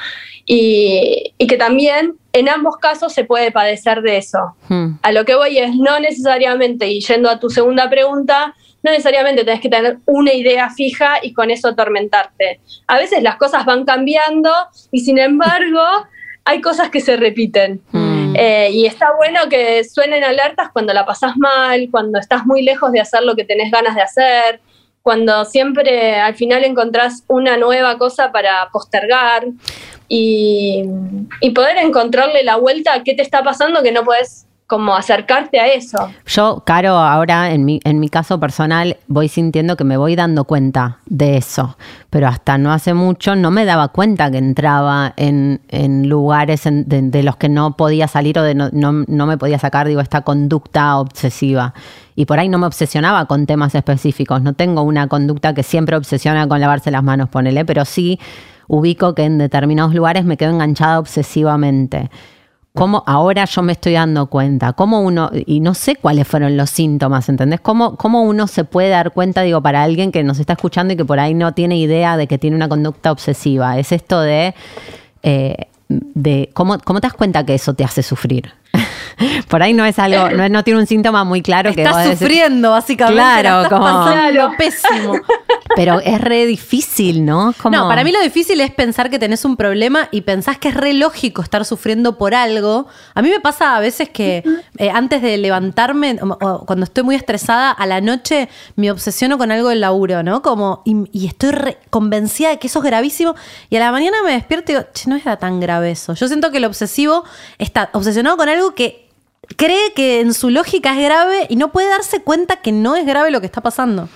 y, y que también en ambos casos se puede padecer de eso. Hmm. A lo que voy es no necesariamente, y yendo a tu segunda pregunta, no necesariamente tenés que tener una idea fija y con eso atormentarte. A veces las cosas van cambiando y sin embargo hay cosas que se repiten. Mm. Eh, y está bueno que suenen alertas cuando la pasás mal, cuando estás muy lejos de hacer lo que tenés ganas de hacer, cuando siempre al final encontrás una nueva cosa para postergar y, y poder encontrarle la vuelta a qué te está pasando que no puedes como acercarte a eso. Yo, Caro, ahora en mi, en mi caso personal voy sintiendo que me voy dando cuenta de eso, pero hasta no hace mucho no me daba cuenta que entraba en, en lugares en- de, los que no podía salir o de no, no, no me podía sacar, digo, esta conducta obsesiva. Y por ahí no me obsesionaba con temas específicos, no tengo una conducta que siempre obsesiona con lavarse las manos, ponele, pero sí ubico que en determinados lugares me quedo enganchada obsesivamente. ¿Cómo ahora yo me estoy dando cuenta? ¿Cómo uno, y no sé cuáles fueron los síntomas, ¿entendés? ¿Cómo, ¿Cómo uno se puede dar cuenta, digo, para alguien que nos está escuchando y que por ahí no tiene idea de que tiene una conducta obsesiva? Es esto de, eh, de ¿cómo, ¿cómo te das cuenta que eso te hace sufrir? por ahí no es algo, no, tiene un síntoma muy claro que vos Estás decís- sufriendo, básicamente. Claro, como- pasando pésimo. Pero es re difícil, ¿no? No, para mí lo difícil es pensar que tenés un problema y pensás que es re lógico estar sufriendo por algo. A mí me pasa a veces que eh, antes de levantarme, o, cuando estoy muy estresada, a la noche me obsesiono con algo del laburo, ¿no? Como, y, y estoy re convencida de que eso es gravísimo. Y a la mañana me despierto y digo, che, no era tan grave eso. Yo siento que el obsesivo está obsesionado con algo que cree que en su lógica es grave y no puede darse cuenta que no es grave lo que está pasando.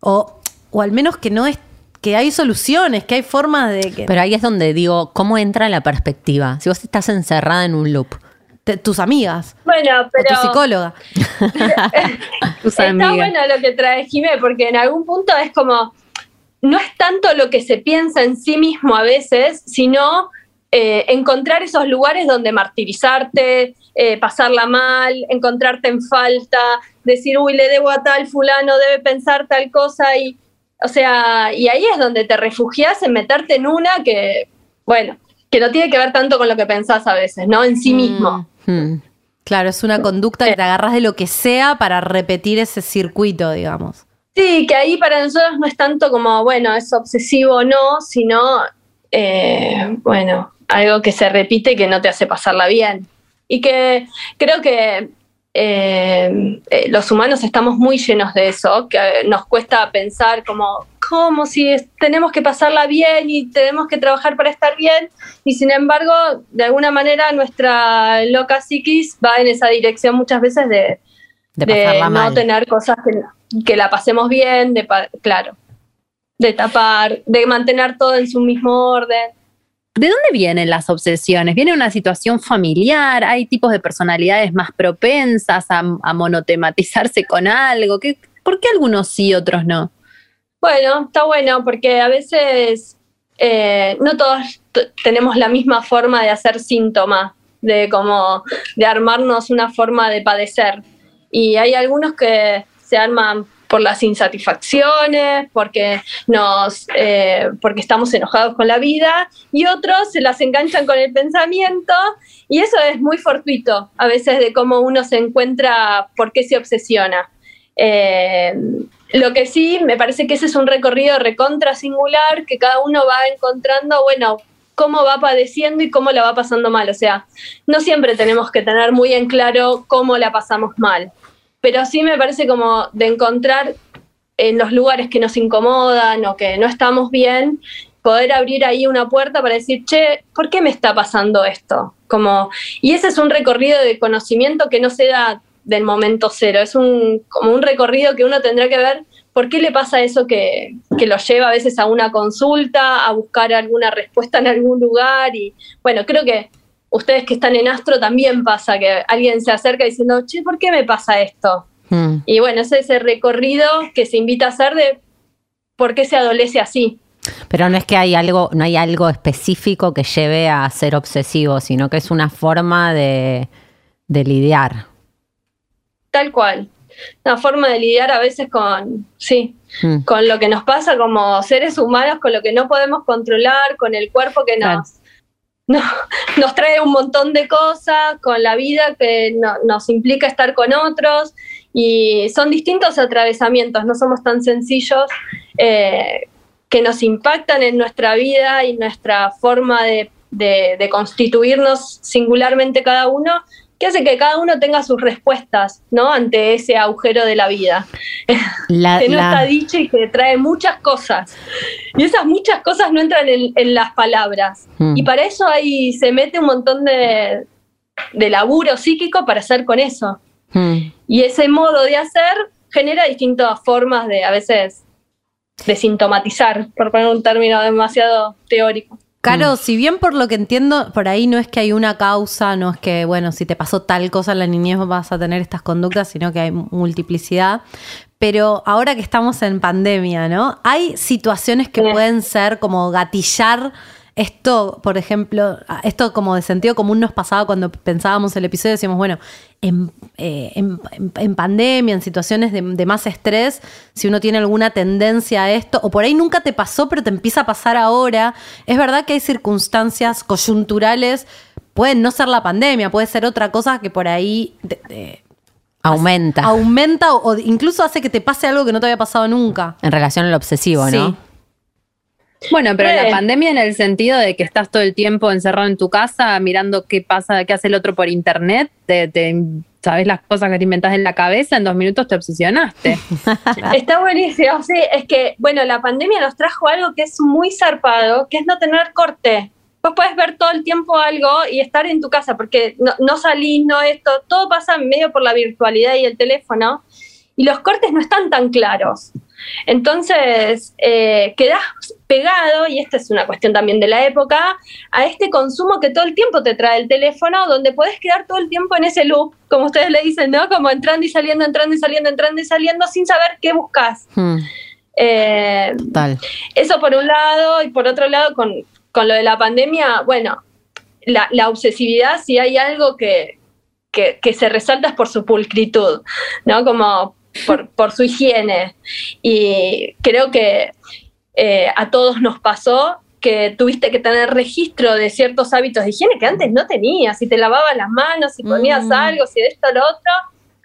O, o al menos que no es que hay soluciones, que hay formas de que Pero ahí es donde digo, ¿cómo entra la perspectiva? Si vos estás encerrada en un loop. te- tus amigas Bueno, o pero tu psicóloga. Tus está amigas. bueno lo que trae Jimé, porque en algún punto es como, no es tanto lo que se piensa en sí mismo a veces, sino eh, encontrar esos lugares donde martirizarte, eh, pasarla mal, encontrarte en falta, decir, uy, le debo a tal fulano, debe pensar tal cosa, y, o sea, y ahí es donde te refugias en meterte en una que, bueno, que no tiene que ver tanto con lo que pensás a veces, ¿no? En sí mismo. Hmm. Claro, es una conducta que te agarras de lo que sea para repetir ese circuito, digamos. Sí, que ahí para nosotros no es tanto como, bueno, es obsesivo o no, sino, eh, bueno, algo que se repite que no te hace pasarla bien. Y que creo que eh, eh, los humanos estamos muy llenos de eso, que nos cuesta pensar como, ¿cómo si es- tenemos que pasarla bien y tenemos que trabajar para estar bien? Y sin embargo, de alguna manera nuestra loca psiquis va en esa dirección muchas veces de, De de pasarla no mal. tener cosas que, que la pasemos bien, de claro, de tapar, de mantener todo en su mismo orden. ¿De dónde vienen las obsesiones? ¿Viene una situación familiar? ¿Hay tipos de personalidades más propensas a, monotematizarse con algo? ¿Qué, ¿Por qué algunos sí y otros no? Bueno, está bueno porque a veces eh, no todos tenemos la misma forma de hacer síntoma, de como de armarnos una forma de padecer. Y hay algunos que se arman por las insatisfacciones, porque nos, eh, porque estamos enojados con la vida, y otros se las enganchan con el pensamiento, y eso es muy fortuito a veces de cómo uno se encuentra, por qué se obsesiona. Eh, lo que sí, me parece que ese es un recorrido recontra singular, que cada uno va encontrando, bueno, cómo va padeciendo y cómo la va pasando mal. O sea, no siempre tenemos que tener muy en claro cómo la pasamos mal, pero sí me parece como de encontrar en los lugares que nos incomodan o que no estamos bien, poder abrir ahí una puerta para decir, che, ¿por qué me está pasando esto? Como, y ese es un recorrido de conocimiento que no se da del momento cero, es un, como un recorrido que uno tendrá que ver por qué le pasa eso que, que lo lleva a veces a una consulta, a buscar alguna respuesta en algún lugar y bueno, creo que ustedes que están en Astro también pasa que alguien se acerca diciendo, che, ¿por qué me pasa esto? Hmm. Y bueno, ese es ese recorrido que se invita a hacer de por qué se adolece así. Pero no es que hay algo, no hay algo específico que lleve a ser obsesivo, sino que es una forma de, de lidiar. Tal cual. Una forma de lidiar a veces con, sí, Hmm. con lo que nos pasa como seres humanos, con lo que no podemos controlar, con el cuerpo que Claro. no- nos trae un montón de cosas, con la vida que no- nos implica estar con otros. Y son distintos atravesamientos, no somos tan sencillos, eh, que nos impactan en nuestra vida y nuestra forma de constituirnos singularmente cada uno, que hace que cada uno tenga sus respuestas, ¿no? Ante ese agujero de la vida La- que no la- está dicho y que trae muchas cosas. Y esas muchas cosas no entran en, en las palabras. Hmm. Y para eso ahí se mete un montón de, de laburo psíquico para hacer con eso. Hmm. Y ese modo de hacer genera distintas formas de, a veces, de sintomatizar, por poner un término demasiado teórico. Caro, si bien por lo que entiendo, por ahí no es que hay una causa, no es que, bueno, si te pasó tal cosa en la niñez vas a tener estas conductas, sino que hay multiplicidad. Pero ahora que estamos en pandemia, ¿no? Hay situaciones que Sí. pueden ser como gatillar esto, por ejemplo, esto como de sentido común nos pasaba cuando pensábamos el episodio, decíamos, bueno, en, eh, en- pandemia, en situaciones de, de más estrés, si uno tiene alguna tendencia a esto, o por ahí nunca te pasó, pero te empieza a pasar ahora, es verdad que hay circunstancias coyunturales, pueden no ser la pandemia, puede ser otra cosa que por ahí de- de- aumenta aumenta o, o incluso hace que te pase algo que no te había pasado nunca. en relación al obsesivo, ¿no? Bueno, pero Eh. la pandemia en el sentido de que estás todo el tiempo encerrado en tu casa mirando qué pasa, qué hace el otro por internet, te, te- sabes las cosas que te inventás en la cabeza, en dos minutos te obsesionaste. Está buenísimo, sí, es que, bueno, la pandemia nos trajo algo que es muy zarpado, que es no tener corte. Vos podés ver todo el tiempo algo y estar en tu casa, porque no, no salís, no esto, todo pasa medio por la virtualidad y el teléfono, y los cortes no están tan claros. Entonces, eh, quedás pegado, y esta es una cuestión también de la época, a este consumo que todo el tiempo te trae el teléfono, donde podés quedar todo el tiempo en ese loop, como ustedes le dicen, ¿no? Como entrando y saliendo, entrando y saliendo, entrando y saliendo, sin saber qué buscas. Hmm, Eh, total. eso por un lado, y por otro lado, con, con lo de la pandemia, bueno, la, la obsesividad, si hay algo que, que, que se resalta es por su pulcritud, ¿no? Como por, por su higiene. Y creo que eh, a todos nos pasó que tuviste que tener registro de ciertos hábitos de higiene que antes no tenías, si te lavabas las manos, si ponías Mm. algo, si de esto o lo otro,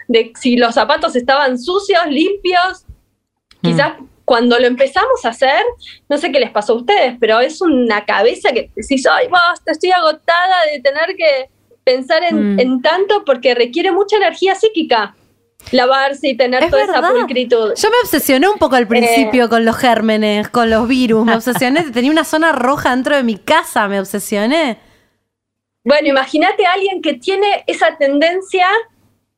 de si los zapatos estaban sucios, limpios. Quizás cuando lo empezamos a hacer, no sé qué les pasó a ustedes, pero es una cabeza que decís, ay, basta, estoy agotada de tener que pensar en, Mm. en tanto porque requiere mucha energía psíquica lavarse y tener Es toda verdad. esa pulcritud. Yo me obsesioné un poco al principio con los gérmenes, con los virus. Me obsesioné. Tenía una zona roja dentro de mi casa. Me obsesioné. Bueno, imagínate a alguien que tiene esa tendencia,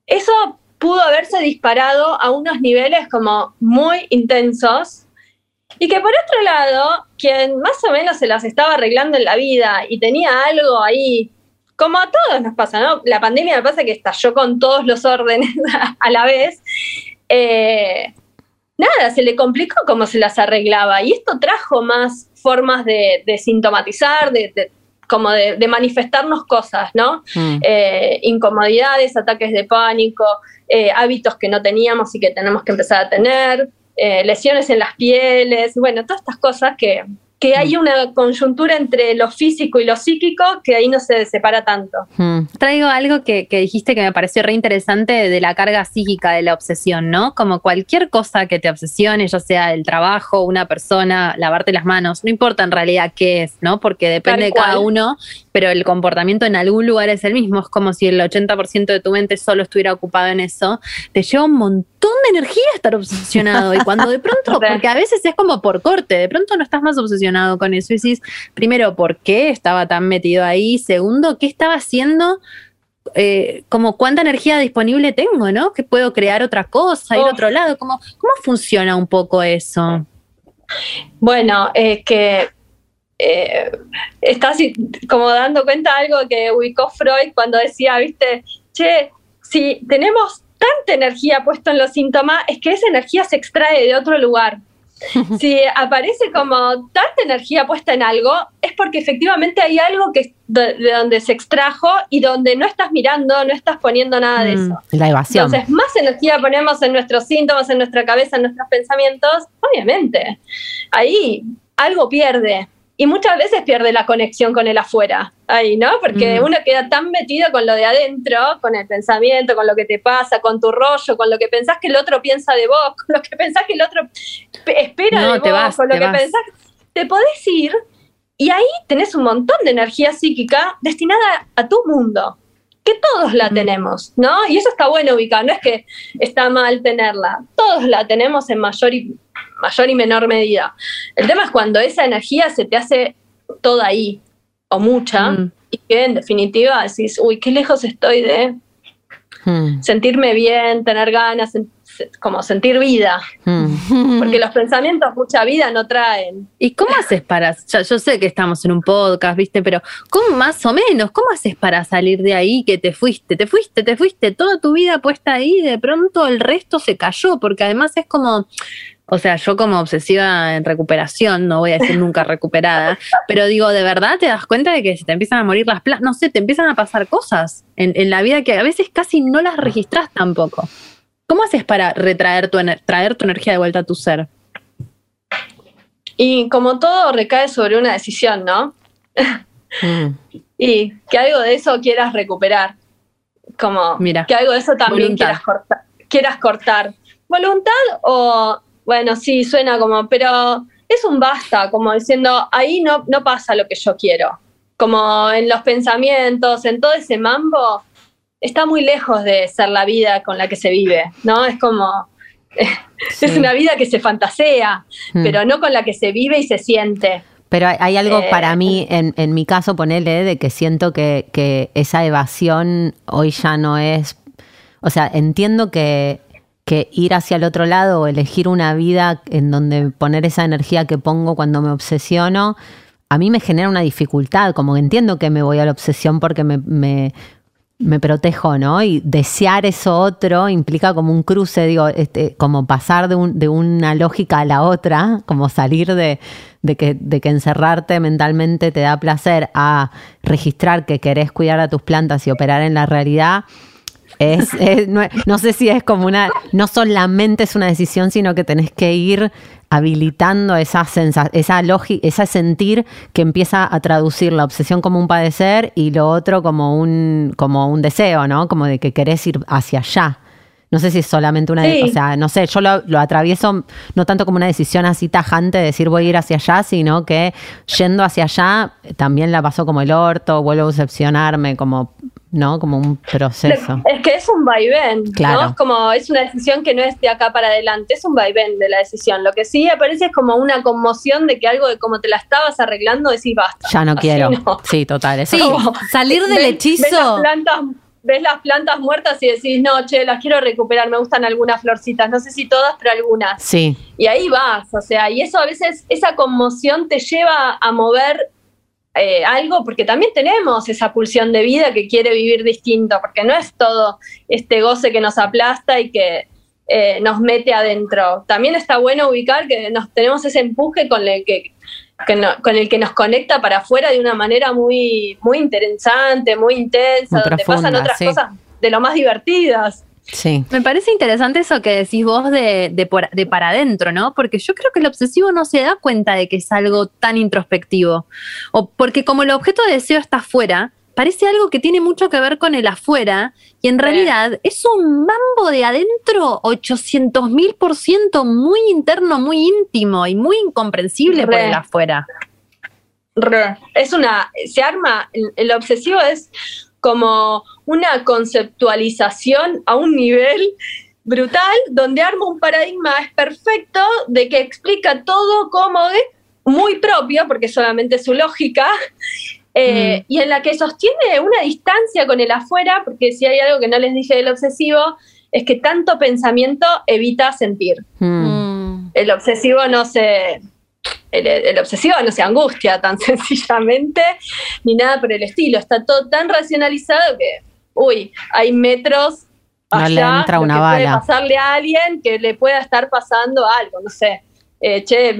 eso pudo haberse disparado a unos niveles como muy intensos. Y que por otro lado, quien más o menos se las estaba arreglando en la vida y tenía algo ahí, como a todos nos pasa, ¿no? La pandemia me pasa que estalló con todos los órdenes a la vez. Eh, nada, se le complicó cómo se las arreglaba. Y esto trajo más formas de, de sintomatizar, de, de- como de, de manifestarnos cosas, ¿no? Mm. Eh, incomodidades, ataques de pánico, eh, hábitos que no teníamos y que tenemos que empezar a tener, eh, lesiones en las pieles, bueno, todas estas cosas que, que hay una coyuntura entre lo físico y lo psíquico que ahí no se separa tanto. Mm. Traigo algo que, que dijiste que me pareció re interesante de la carga psíquica de la obsesión, ¿no? Como cualquier cosa que te obsesione, ya sea el trabajo, una persona, lavarte las manos, no importa en realidad qué es, ¿no? Porque depende de cada uno, pero el comportamiento en algún lugar es el mismo. Es como si el 80% de tu mente solo estuviera ocupado en eso. Te lleva un montón de energía estar obsesionado. Y cuando de pronto, porque a veces es como por corte, de pronto no estás más obsesionado con eso y decís, primero, ¿por qué estaba tan metido ahí? Segundo, ¿qué estaba haciendo? Eh, como cuánta energía disponible tengo, ¿no? Que puedo crear otra cosa, ir a otro lado. ¿Cómo, ¿Cómo funciona un poco eso? Bueno, es que eh, estás como dando cuenta de algo que ubicó Freud cuando decía, viste, che, si tenemos tanta energía puesta en los síntomas, es que esa energía se extrae de otro lugar. Si aparece como tanta energía puesta en algo, es porque efectivamente hay algo que de, de donde se extrajo y donde no estás mirando, no estás poniendo nada de Mm. eso. La evasión. Entonces, más energía ponemos en nuestros síntomas, en nuestra cabeza, en nuestros pensamientos, obviamente, ahí algo pierde. Y muchas veces pierde la conexión con el afuera, ahí, ¿no? Porque Mm. uno queda tan metido con lo de adentro, con el pensamiento, con lo que te pasa, con tu rollo, con lo que pensás que el otro piensa de vos, con lo que pensás que el otro pe- espera No, de te vos, vas, con lo te que vas. pensás. Te podés ir y ahí tenés un montón de energía psíquica destinada a tu mundo que todos la tenemos, ¿no? Y eso está bueno ubicar, no es que está mal tenerla, todos la tenemos en mayor y, mayor y menor medida. El tema es cuando esa energía se te hace toda ahí, o mucha, Mm. y que en definitiva decís, uy, qué lejos estoy de Mm. sentirme bien, tener ganas, como sentir vida, Mm. porque los pensamientos mucha vida no traen. ¿Y cómo haces para, ya- yo sé que estamos en un podcast, viste, pero ¿cómo más o menos, cómo haces para salir de ahí que te fuiste, te fuiste, te fuiste, toda tu vida puesta ahí, de pronto el resto se cayó, porque además es como, o sea, yo como obsesiva en recuperación, no voy a decir nunca recuperada, pero digo, de verdad te das cuenta de que se te empiezan a morir las plantas, no sé, te empiezan a pasar cosas en, en la vida que a veces casi no las registras tampoco. ¿Cómo haces para retraer tu, ener- traer tu energía de vuelta a tu ser? Y como todo recae sobre una decisión, ¿no? Mm. Y que algo de eso quieras recuperar. Como Mira, que algo de eso también voluntad. quieras cortar, quieras cortar. ¿Voluntad o, bueno, sí, suena como, pero es un basta, como diciendo, ahí no, no pasa lo que yo quiero. Como en los pensamientos, en todo ese mambo, está muy lejos de ser la vida con la que se vive, ¿no? Es como, es una vida que se fantasea, Mm. pero no con la que se vive y se siente. Pero hay, hay algo Eh, para mí, en, en mi caso, ponele, de que siento que, que esa evasión hoy ya no es. O sea, entiendo que, que ir hacia el otro lado o elegir una vida en donde poner esa energía que pongo cuando me obsesiono, a mí me genera una dificultad. Como entiendo que me voy a la obsesión porque me, me, me protejo, ¿no? Y desear eso otro implica como un cruce, digo, este, como pasar de, un- de una lógica a la otra, como salir de, de que, de que encerrarte mentalmente te da placer a registrar que querés cuidar a tus plantas y operar en la realidad. Es, es- no, no sé si es como una, no solamente es una decisión, sino que tenés que ir habilitando esa sensa, esa lógica, ese sentir que empieza a traducir la obsesión como un padecer y lo otro como un, como un deseo, ¿no? Como de que querés ir hacia allá. No sé si es solamente una, Sí. o sea, no sé, yo lo, lo atravieso no tanto como una decisión así tajante de decir voy a ir hacia allá, sino que yendo hacia allá también la pasó como el orto, vuelvo a decepcionarme, como, ¿no? Como un proceso. Es que es un vaivén, Claro. ¿no? Es como es una decisión que no es de acá para adelante, es un vaivén de la decisión. Lo que sí aparece es como una conmoción de que algo de como te la estabas arreglando decís basta. Ya no quiero. no. Sí, total. Eso Sí, Como- salir del Ves- Ves hechizo. las, plantas, ves las plantas muertas y decís, no, che, las quiero recuperar, me gustan algunas florcitas, no sé si todas, pero algunas. Sí, Y ahí vas, o sea, y eso a veces, esa conmoción te lleva a mover eh, algo, porque también tenemos esa pulsión de vida que quiere vivir distinto, porque no es todo este goce que nos aplasta y que eh, nos mete adentro. También está bueno ubicar que nos tenemos ese empuje con el que, que no- con el que nos conecta para afuera de una manera muy, muy interesante, muy intensa, Muy donde pasan otras sí. cosas de lo más divertidas. Sí. Me parece interesante eso que decís vos de, de, por- de para adentro, ¿no? Porque yo creo que el obsesivo no se da cuenta de que es algo tan introspectivo. O porque como el objeto de deseo está afuera, parece algo que tiene mucho que ver con el afuera y en realidad es un mambo de adentro 800 mil por ciento muy interno, muy íntimo y muy incomprensible por el afuera. Re. Es una, se arma, el, el obsesivo es como una conceptualización a un nivel brutal donde arma un paradigma es perfecto de que explica todo como es muy propio, porque solamente su lógica, eh, y en la que sostiene una distancia con el afuera, porque si hay algo que no les dije del obsesivo, es que tanto pensamiento evita sentir Mm. Mm. el obsesivo no se el, el obsesivo no se angustia tan sencillamente ni nada por el estilo. Está todo tan racionalizado que uy hay metros No le allá entra lo una que puede bala. pasarle a alguien que le pueda estar pasando algo no sé. Eh, che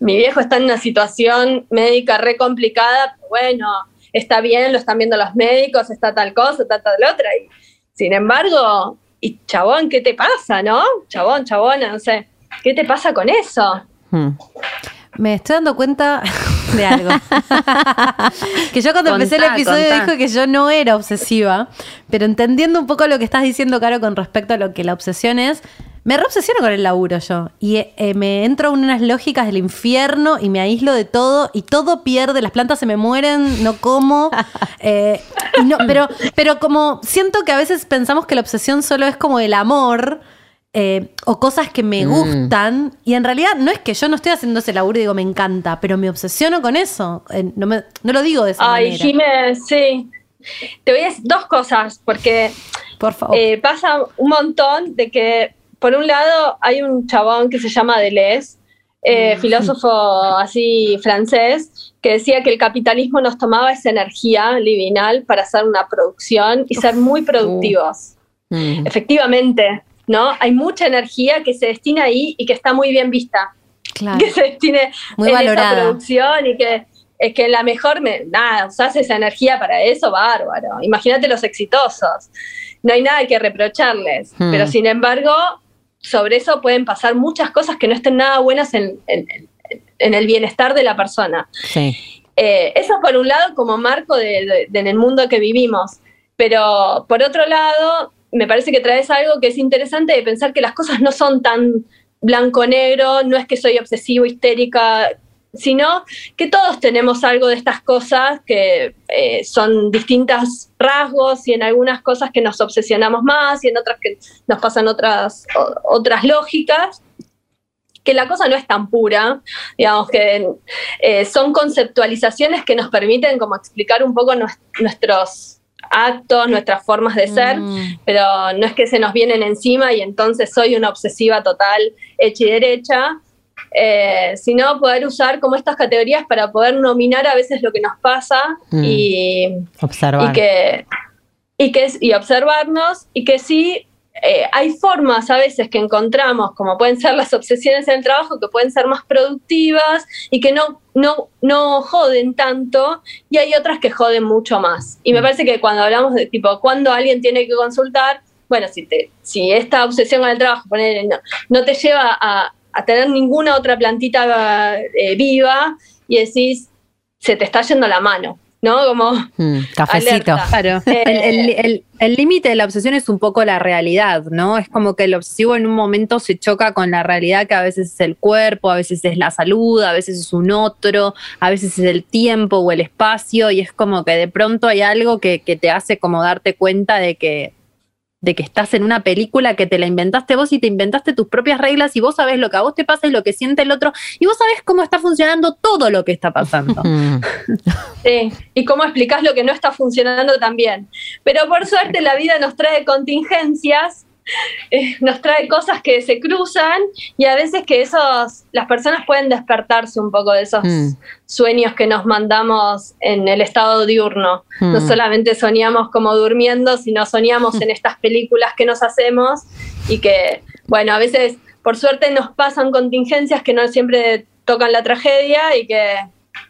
mi viejo está en una situación médica re complicada pero bueno está bien lo están viendo los médicos está tal cosa está tal otra y sin embargo y chabón qué te pasa no chabón chabona no sé qué te pasa con eso Mm. Me estoy dando cuenta de algo. que yo cuando empecé el episodio contá. dijo que yo no era obsesiva, pero entendiendo un poco lo que estás diciendo, Caro, con respecto a lo que la obsesión es, me reobsesiono con el laburo yo. Y eh, me entro en unas lógicas del infierno y me aíslo de todo y todo pierde, las plantas se me mueren, no como. eh, no, pero, pero como siento que a veces pensamos que la obsesión solo es como el amor. Eh, o cosas que me Mm. gustan y en realidad no es que yo no estoy haciendo ese laburo y digo me encanta, pero me obsesiono con eso. Eh, no, me- no lo digo de esa Ay, manera. Jimé, sí. Te voy a decir dos cosas, porque Por favor. eh, pasa un montón de que, por un lado, hay un chabón que se llama Deleuze, eh, filósofo así francés, que decía que el capitalismo nos tomaba esa energía livinal para hacer una producción y ser muy productivos. Mm. Efectivamente, ¿no? Hay mucha energía que se destina ahí y que está muy bien vista. claro. que se destine Muy en valorada. esa producción y que es que la mejor, me, nada, usás esa energía para eso, bárbaro. Imagínate los exitosos. No hay nada que reprocharles, Hmm. pero sin embargo, sobre eso pueden pasar muchas cosas que no estén nada buenas en, en- el bienestar de la persona. Sí. Eh, eso por un lado como marco de, de- de en el mundo que vivimos, pero por otro lado me parece que traes algo que es interesante de pensar que las cosas no son tan blanco-negro, no es que soy obsesivo, histérica, sino que todos tenemos algo de estas cosas que eh, son distintos rasgos y en algunas cosas que nos obsesionamos más y en otras que nos pasan otras, otras lógicas que la cosa no es tan pura, digamos que eh, son conceptualizaciones que nos permiten como explicar un poco nues- nuestros actos, nuestras formas de ser, Mm. pero no es que se nos vienen encima y entonces soy una obsesiva total, hecha y derecha, eh, sino poder usar como estas categorías para poder nominar a veces lo que nos pasa Mm. y, Observar. y que y, que y observarnos y que sí eh, hay formas a veces que encontramos, como pueden ser las obsesiones en el trabajo, que pueden ser más productivas y que no, no, no joden tanto, y hay otras que joden mucho más. Y me parece que cuando hablamos de tipo, cuando alguien tiene que consultar, bueno, si, te, si esta obsesión con el trabajo poner, no, no te lleva a, a tener ninguna otra plantita eh, viva y decís, se te está yendo la mano. ¿No? Como Mm, cafecito. alerta. Claro. El- el- el- el límite de la obsesión es un poco la realidad, ¿no? Es como que el obsesivo en un momento se choca con la realidad que a veces es el cuerpo, a veces es la salud, a veces es un otro, a veces es el tiempo o el espacio, y es como que de pronto hay algo que, que te hace como darte cuenta de que de que estás en una película que te la inventaste vos y te inventaste tus propias reglas y vos sabés lo que a vos te pasa y lo que siente el otro y vos sabés cómo está funcionando todo lo que está pasando. Mm, Sí, y cómo explicás lo que no está funcionando también. Pero por suerte la vida nos trae contingencias, eh, nos trae cosas que se cruzan y a veces que esos, las personas pueden despertarse un poco de esos Mm. sueños que nos mandamos en el estado diurno. No Mm. solamente soñamos como durmiendo, sino soñamos en estas películas que nos hacemos y que, bueno, a veces por suerte nos pasan contingencias que no siempre tocan la tragedia y que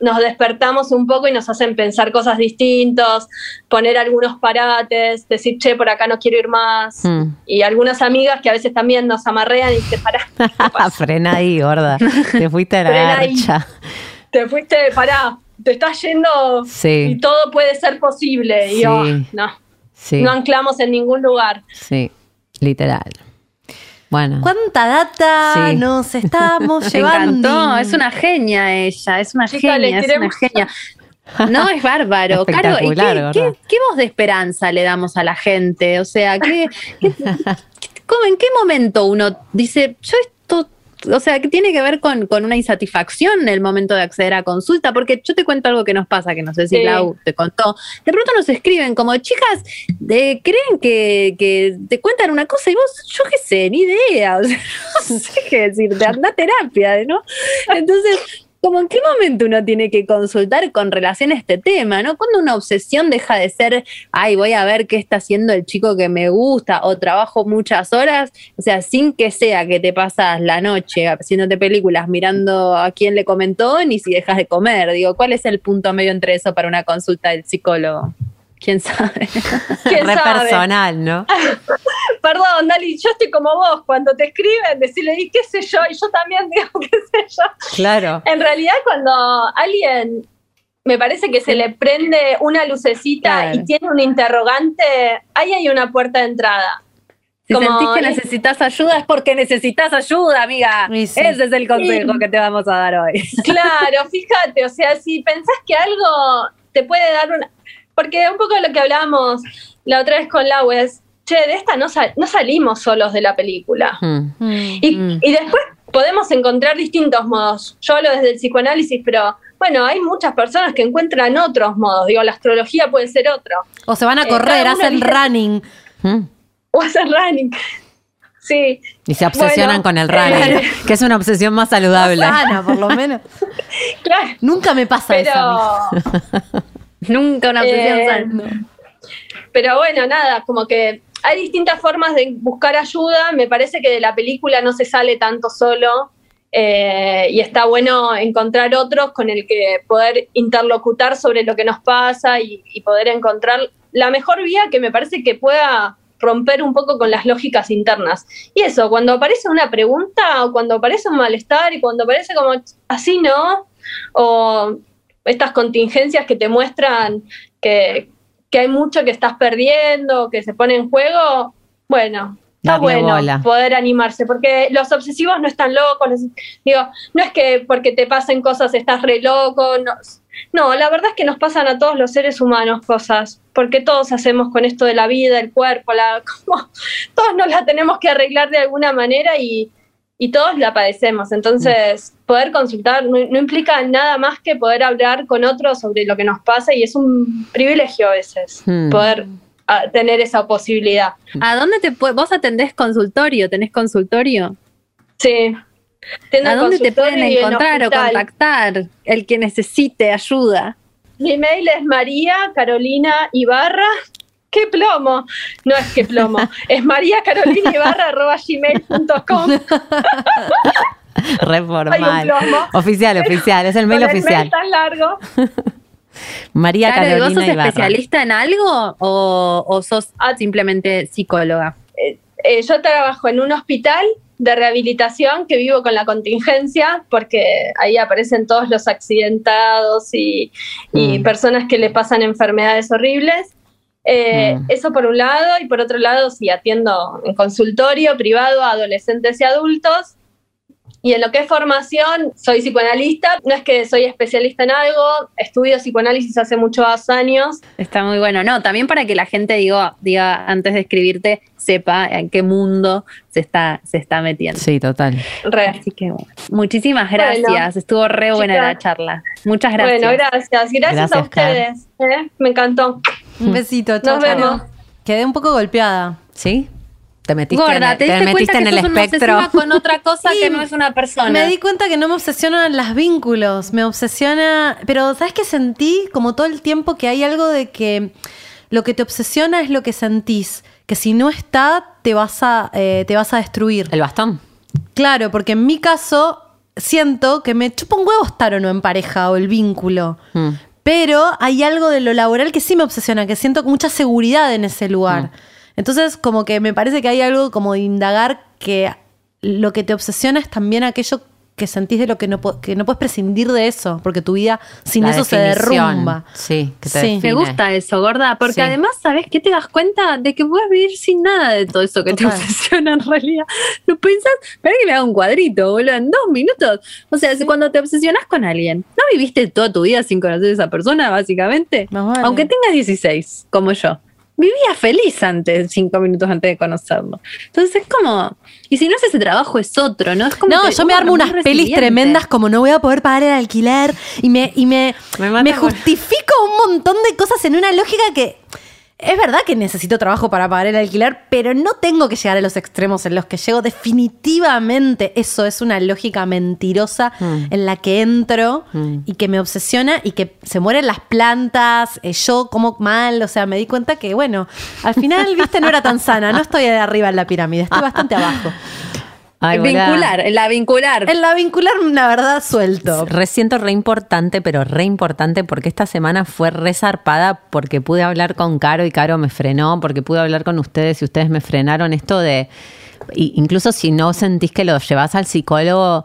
nos despertamos un poco y nos hacen pensar cosas distintas, poner algunos parates, decir, che, por acá no quiero ir más. mm. Y algunas amigas que a veces también nos amarrean y dicen, pará, Frena ahí, gorda. Te fuiste a la garcha. te fuiste, pará, te estás yendo Sí. y todo puede ser posible. Y Sí. no, Sí, no anclamos en ningún lugar. sí, literal. Bueno, ¿Cuánta data Sí. nos estamos llevando? encantó, es una genia ella, es una genia, es una genia. No, es bárbaro. Caro, ¿y qué, qué- qué voz de esperanza le damos a la gente? O sea, ¿qué, qué- cómo- ¿en qué momento uno dice, yo esto, o sea, que tiene que ver con, con una insatisfacción en el momento de acceder a consulta? Porque yo te cuento algo que nos pasa, que no sé si Sí. Lau te contó. De pronto nos escriben como, chicas, creen que, que te cuentan una cosa y vos, yo qué sé, ni idea. O sea, no sé qué decirte, anda a terapia, ¿no? Entonces, como en qué momento uno tiene que consultar con relación a este tema, ¿no? Cuando una obsesión deja de ser, ay, voy a ver qué está haciendo el chico que me gusta o trabajo muchas horas, o sea, sin que sea que te pasas la noche haciéndote películas mirando a quién le comentó ni si dejas de comer. Digo, ¿cuál es el punto medio entre eso para una consulta del psicólogo? ¿Quién sabe? ¿Quién re sabe? personal, ¿no? Perdón, Dali, yo estoy como vos. Cuando te escriben, decirle, ¿y qué sé yo? Y yo también digo, ¿qué sé yo? Claro. En realidad, cuando alguien me parece que se le prende una lucecita Claro. y tiene un interrogante, ahí hay una puerta de entrada. Si Como sentís que es- necesitas ayuda es porque necesitas ayuda, amiga. Sí. Ese es el consejo Sí. que te vamos a dar hoy. Claro, fíjate, o sea, si pensás que algo te puede dar una... Porque un poco de lo que hablábamos la otra vez con Lau es, che, de esta no, sal- no salimos solos de la película. Mm. Mm. Y, Mm. y después podemos encontrar distintos modos. Yo hablo desde el psicoanálisis, pero bueno, hay muchas personas que encuentran otros modos. Digo, la astrología puede ser otro. O se van a Eh, correr, hacen running. Mm. O hacer running. Sí, Y se obsesionan Bueno, con el eh, running, que es una obsesión más saludable. Sana, por lo menos. claro. Nunca me pasa eso. a mí. Nunca una obsesión Eh, sana. pero bueno, nada, como que hay distintas formas de buscar ayuda. Me parece que de la película no se sale tanto solo. eh, y está bueno encontrar otros con el que poder interlocutar sobre lo que nos pasa y, y poder encontrar la mejor vía que me parece que pueda romper un poco con las lógicas internas. Y eso, cuando aparece una pregunta o cuando aparece un malestar y cuando aparece como así no, o estas contingencias que te muestran que, que hay mucho que estás perdiendo, que se pone en juego, bueno, está bueno bola. poder animarse, porque los obsesivos no están locos, los- digo, no es que porque te pasen cosas estás re loco, no, no, la verdad es que nos pasan a todos los seres humanos cosas, porque todos hacemos con esto de la vida, el cuerpo, la, como, todos nos la tenemos que arreglar de alguna manera y, y todos la padecemos. Entonces, poder consultar no, no implica nada más que poder hablar con otros sobre lo que nos pasa y es un privilegio a veces Hmm. poder ah, tener esa posibilidad. ¿A dónde te puede, vos atendés consultorio? ¿Tenés consultorio? Sí. ¿A dónde te pueden en encontrar o contactar el que necesite ayuda? Mi mail es María Carolina Ibarra, qué plomo. No es que plomo, es mariacarolina.gmail.com Re Hay un formal. plomo. Oficial, oficial, es el mail Con el oficial. mail tan largo. María Claro, ¿y ¿vos Carolina sos Ibarra. especialista en algo o, o sos simplemente psicóloga? Eh, yo trabajo en un hospital de rehabilitación que vivo con la contingencia porque ahí aparecen todos los accidentados y, y Mm. personas que le pasan enfermedades horribles. Eh, Mm. Eso por un lado y por otro lado sí atiendo en consultorio privado a adolescentes y adultos. Y en lo que es formación, soy psicoanalista. No es que soy especialista en algo, estudio psicoanálisis hace muchos años. Está muy bueno. No, también para que la gente diga, diga antes de escribirte, sepa en qué mundo se está, se está metiendo. Sí, total. Re. Así que bueno. Muchísimas Bueno, gracias. Estuvo re buena chicas. la charla. Muchas gracias. Bueno, gracias. Gracias, Gracias, a ustedes. ¿eh? Me encantó. Un besito, chao. Nos vemos. Quedé un poco golpeada. ¿Sí? Te metiste, Gorda, en, te te metiste en que el sos espectro. con otra cosa Sí, que no es una persona. Me di cuenta que no me obsesionan los vínculos, me obsesiona, pero ¿sabes qué sentí? Como todo el tiempo que hay algo de que lo que te obsesiona es lo que sentís, que si no está te vas a, eh, te vas a destruir. El bastón. Claro, porque en mi caso siento que me chupa un huevo estar o no en pareja o el vínculo. Mm. Pero hay algo de lo laboral que sí me obsesiona, que siento mucha seguridad en ese lugar. Entonces, como que me parece que hay algo como de indagar que lo que te obsesiona es también aquello que sentís de lo que no, que no puedes prescindir de eso, porque tu vida sin La eso se derrumba. Sí, que te Sí. Me gusta eso, gorda, porque Sí. además, ¿sabes qué? Te das cuenta de que puedes vivir sin nada de todo eso que Total. te obsesiona en realidad. Lo pensás, para que me haga un cuadrito, boludo, en dos minutos. O sea, si cuando te obsesionas con alguien, ¿no viviste toda tu vida sin conocer a esa persona, básicamente? Vale. Aunque tengas 16, como yo. Vivía feliz antes, cinco minutos antes de conocerlo. Entonces es como, y si no es ese trabajo, es otro, ¿no? Es como No, que yo me armo unas pelis tremendas como no voy a poder pagar el alquiler y me, y me, Me justifico un montón de cosas en una lógica que es verdad que necesito trabajo para pagar el alquiler, pero no tengo que llegar a los extremos en los que llego. Definitivamente eso es una lógica mentirosa Mm. en la que entro Mm. y que me obsesiona y que se mueren las plantas, eh, yo como mal, o sea, me di cuenta que, bueno, al final, viste, no era tan sana, no estoy de arriba en la pirámide, estoy bastante abajo. Ay, vincular, en la vincular. En la vincular, la verdad, suelto. Resiento re importante, pero re importante porque esta semana fue re zarpada porque pude hablar con Caro y Caro me frenó, porque pude hablar con ustedes y ustedes me frenaron esto de, y- incluso si no sentís que lo llevas al psicólogo,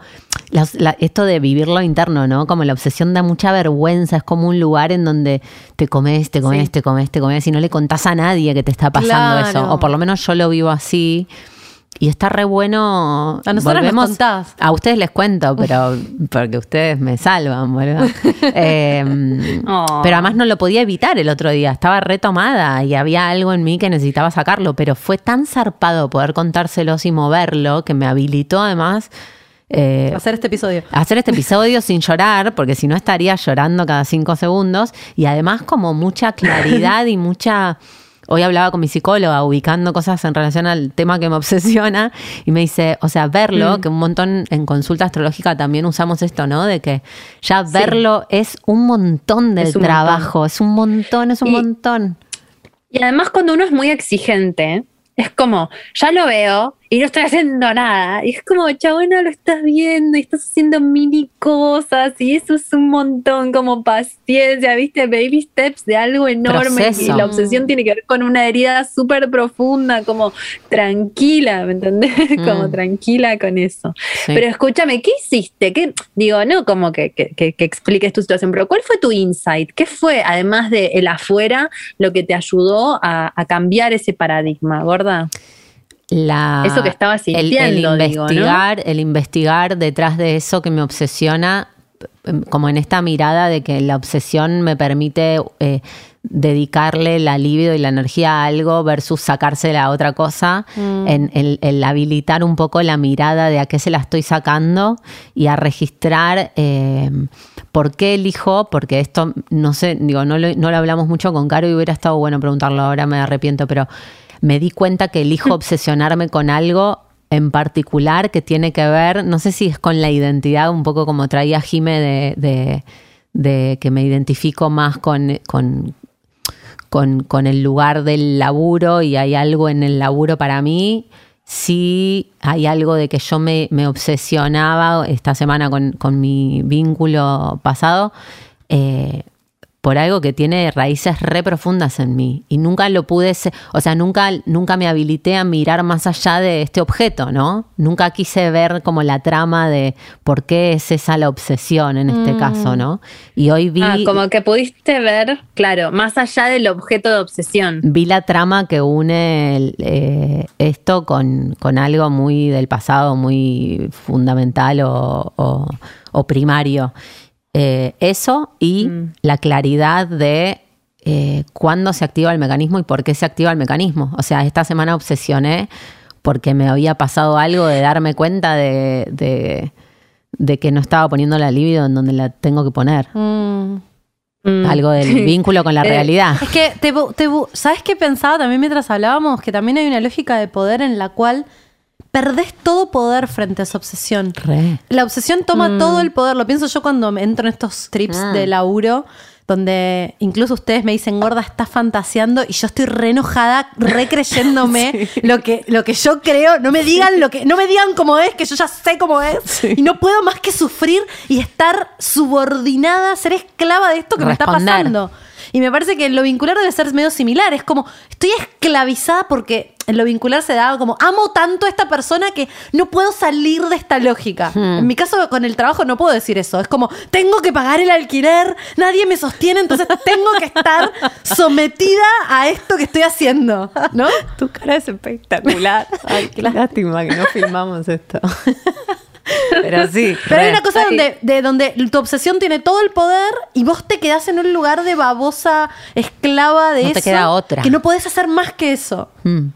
la- esto de vivirlo interno, ¿no? Como la obsesión da mucha vergüenza, es como un lugar en donde te comes, te comes, Sí. te comes, te comes y no le contás a nadie que te está pasando Claro. eso, o por lo menos yo lo vivo así. Y está re bueno. A nosotros nos contás. A ustedes les cuento, pero porque ustedes me salvan, boludo. Eh, Oh. Pero además no lo podía evitar el otro día. Estaba retomada y había algo en mí que necesitaba sacarlo. Pero fue tan zarpado poder contárselos y moverlo que me habilitó además. eh, Hacer este episodio. hacer este episodio sin llorar, porque si no estaría llorando cada cinco segundos, y además como mucha claridad y mucha... Hoy hablaba con mi psicóloga ubicando cosas en relación al tema que me obsesiona y me dice, o sea, verlo, Mm. que un montón en consulta astrológica también usamos esto, ¿no? De que ya verlo es un montón del un trabajo, es un montón, es un Y- montón. Y además cuando uno es muy exigente, es como, ya lo veo y no estoy haciendo nada. Y es como, chabona, lo estás viendo y estás haciendo mini cosas y eso es un montón, como paciencia, viste, baby steps de algo enorme. Proceso. Y la obsesión tiene que ver con una herida súper profunda, como tranquila, ¿me entendés? como Mm. tranquila con eso. Sí. Pero escúchame, ¿qué hiciste? ¿Qué, digo, no como que, que- que- que expliques tu situación, pero ¿cuál fue tu insight? ¿Qué fue, además de el afuera, lo que te ayudó a, a cambiar ese paradigma, gorda? La, Eso que estabas el- el, sintiendo, digo, ¿no? investigar, el investigar detrás de eso que me obsesiona, como en esta mirada de que la obsesión me permite eh, dedicarle la libido y la energía a algo versus sacársela a otra cosa, en el, el habilitar un poco la mirada de a qué se la estoy sacando y a registrar eh, por qué elijo, porque esto no sé, digo, no lo, no lo hablamos mucho con Caro y hubiera estado bueno preguntarlo ahora, me arrepiento, pero me di cuenta que elijo obsesionarme con algo en particular que tiene que ver, no sé si es con la identidad, un poco como traía Jime de, de- de que me identifico más con, con, con, con el lugar del laburo y hay algo en el laburo para mí, sí hay algo de que yo me, me obsesionaba esta semana con, con mi vínculo pasado. eh, por algo que tiene raíces re profundas en mí y nunca lo pude, se- o sea, nunca, nunca me habilité a mirar más allá de este objeto, ¿no? Nunca quise ver como la trama de por qué es esa la obsesión en este caso, ¿no? Y hoy vi, Ah, como que pudiste ver, claro, más allá del objeto de obsesión. vi la trama que une el, eh, esto con, con algo muy del pasado, muy fundamental o, o- o primario. Eh, eso y la claridad de eh, cuándo se activa el mecanismo y por qué se activa el mecanismo. O sea, esta semana obsesioné porque me había pasado algo de darme cuenta de, de- de que no estaba poniendo la libido en donde la tengo que poner. Mm. Mm. Algo del vínculo con la Eh, realidad. Es que, te, ¿sabes qué pensaba también mientras hablábamos? Que también hay una lógica de poder en la cual perdés todo poder frente a esa obsesión. Re. La obsesión toma todo el poder. Lo pienso yo cuando me entro en estos trips Mm. de laburo, donde incluso ustedes me dicen, gorda, estás fantaseando, y yo estoy re enojada, re creyéndome lo, que, lo que yo creo. No me digan lo que, no me digan cómo es, que yo ya sé cómo es. Y no puedo más que sufrir y estar subordinada, ser esclava de esto que me está pasando. Y me parece que lo vincular debe ser medio similar. Es como, estoy esclavizada porque en lo vincular se da como, amo tanto a esta persona que no puedo salir de esta lógica. En mi caso, con el trabajo no puedo decir eso. Es como, tengo que pagar el alquiler, nadie me sostiene, entonces tengo que estar sometida a esto que estoy haciendo. ¿No? Tu cara es espectacular. Ay, qué lástima que no filmamos esto. Pero sí. Pero hay una cosa donde, de donde tu obsesión tiene todo el poder y vos te quedás en un lugar de babosa esclava de No eso. te queda otra. Que no podés hacer más que eso. Mm.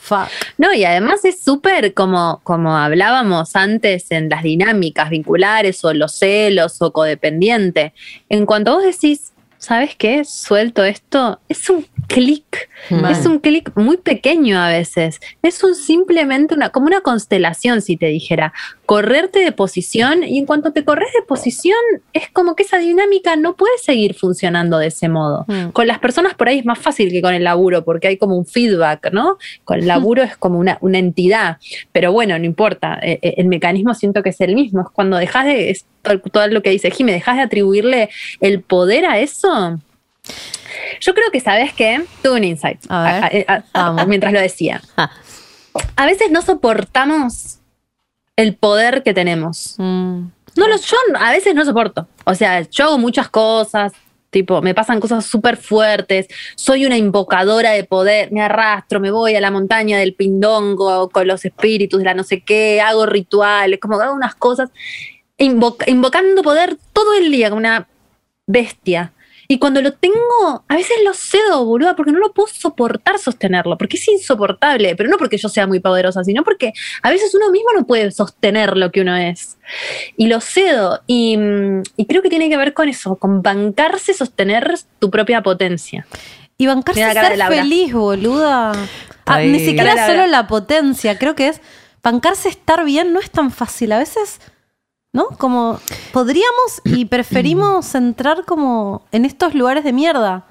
Fuck. No, y además es súper como, como hablábamos antes en las dinámicas vinculares o los celos o codependiente. En cuanto vos decís, ¿sabes qué? Suelto esto, es un clic. Mal. Es un clic muy pequeño a veces. Es un simplemente una, como una constelación, si te dijera. Correrte de posición y en cuanto te corres de posición, es como que esa dinámica no puede seguir funcionando de ese modo. Mm. Con las personas por ahí es más fácil que con el laburo, porque hay como un feedback, ¿no? Con el laburo es como una, una entidad. Pero bueno, no importa. Eh, eh, El mecanismo siento que es el mismo. Es cuando dejas de. Es todo, lo que dice Jimmy, dejas de atribuirle el poder a eso. Yo creo que, ¿sabes qué? Tuve un insight A ver. a- a- a- Vamos. mientras lo decía. Ah, A veces no soportamos el poder que tenemos. Mm. No lo, yo a veces no soporto. O sea, yo hago muchas cosas, tipo, me pasan cosas súper fuertes, soy una invocadora de poder, me arrastro, me voy a la montaña del pindongo con los espíritus de la no sé qué, hago rituales, como hago unas cosas, invoca- invocando poder todo el día como una bestia. Y cuando lo tengo, a veces lo cedo, boluda, porque no lo puedo soportar sostenerlo, porque es insoportable, pero no porque yo sea muy poderosa, sino porque a veces uno mismo no puede sostener lo que uno es. Y lo cedo, y, mm, y creo que tiene que ver con eso, con bancarse, sostener tu propia potencia. Y bancarse Mira ser feliz, boluda. Ah, ni siquiera solo la potencia. Creo que es bancarse estar bien no es tan fácil. A veces, ¿no? Como podríamos y preferimos entrar como en estos lugares de mierda.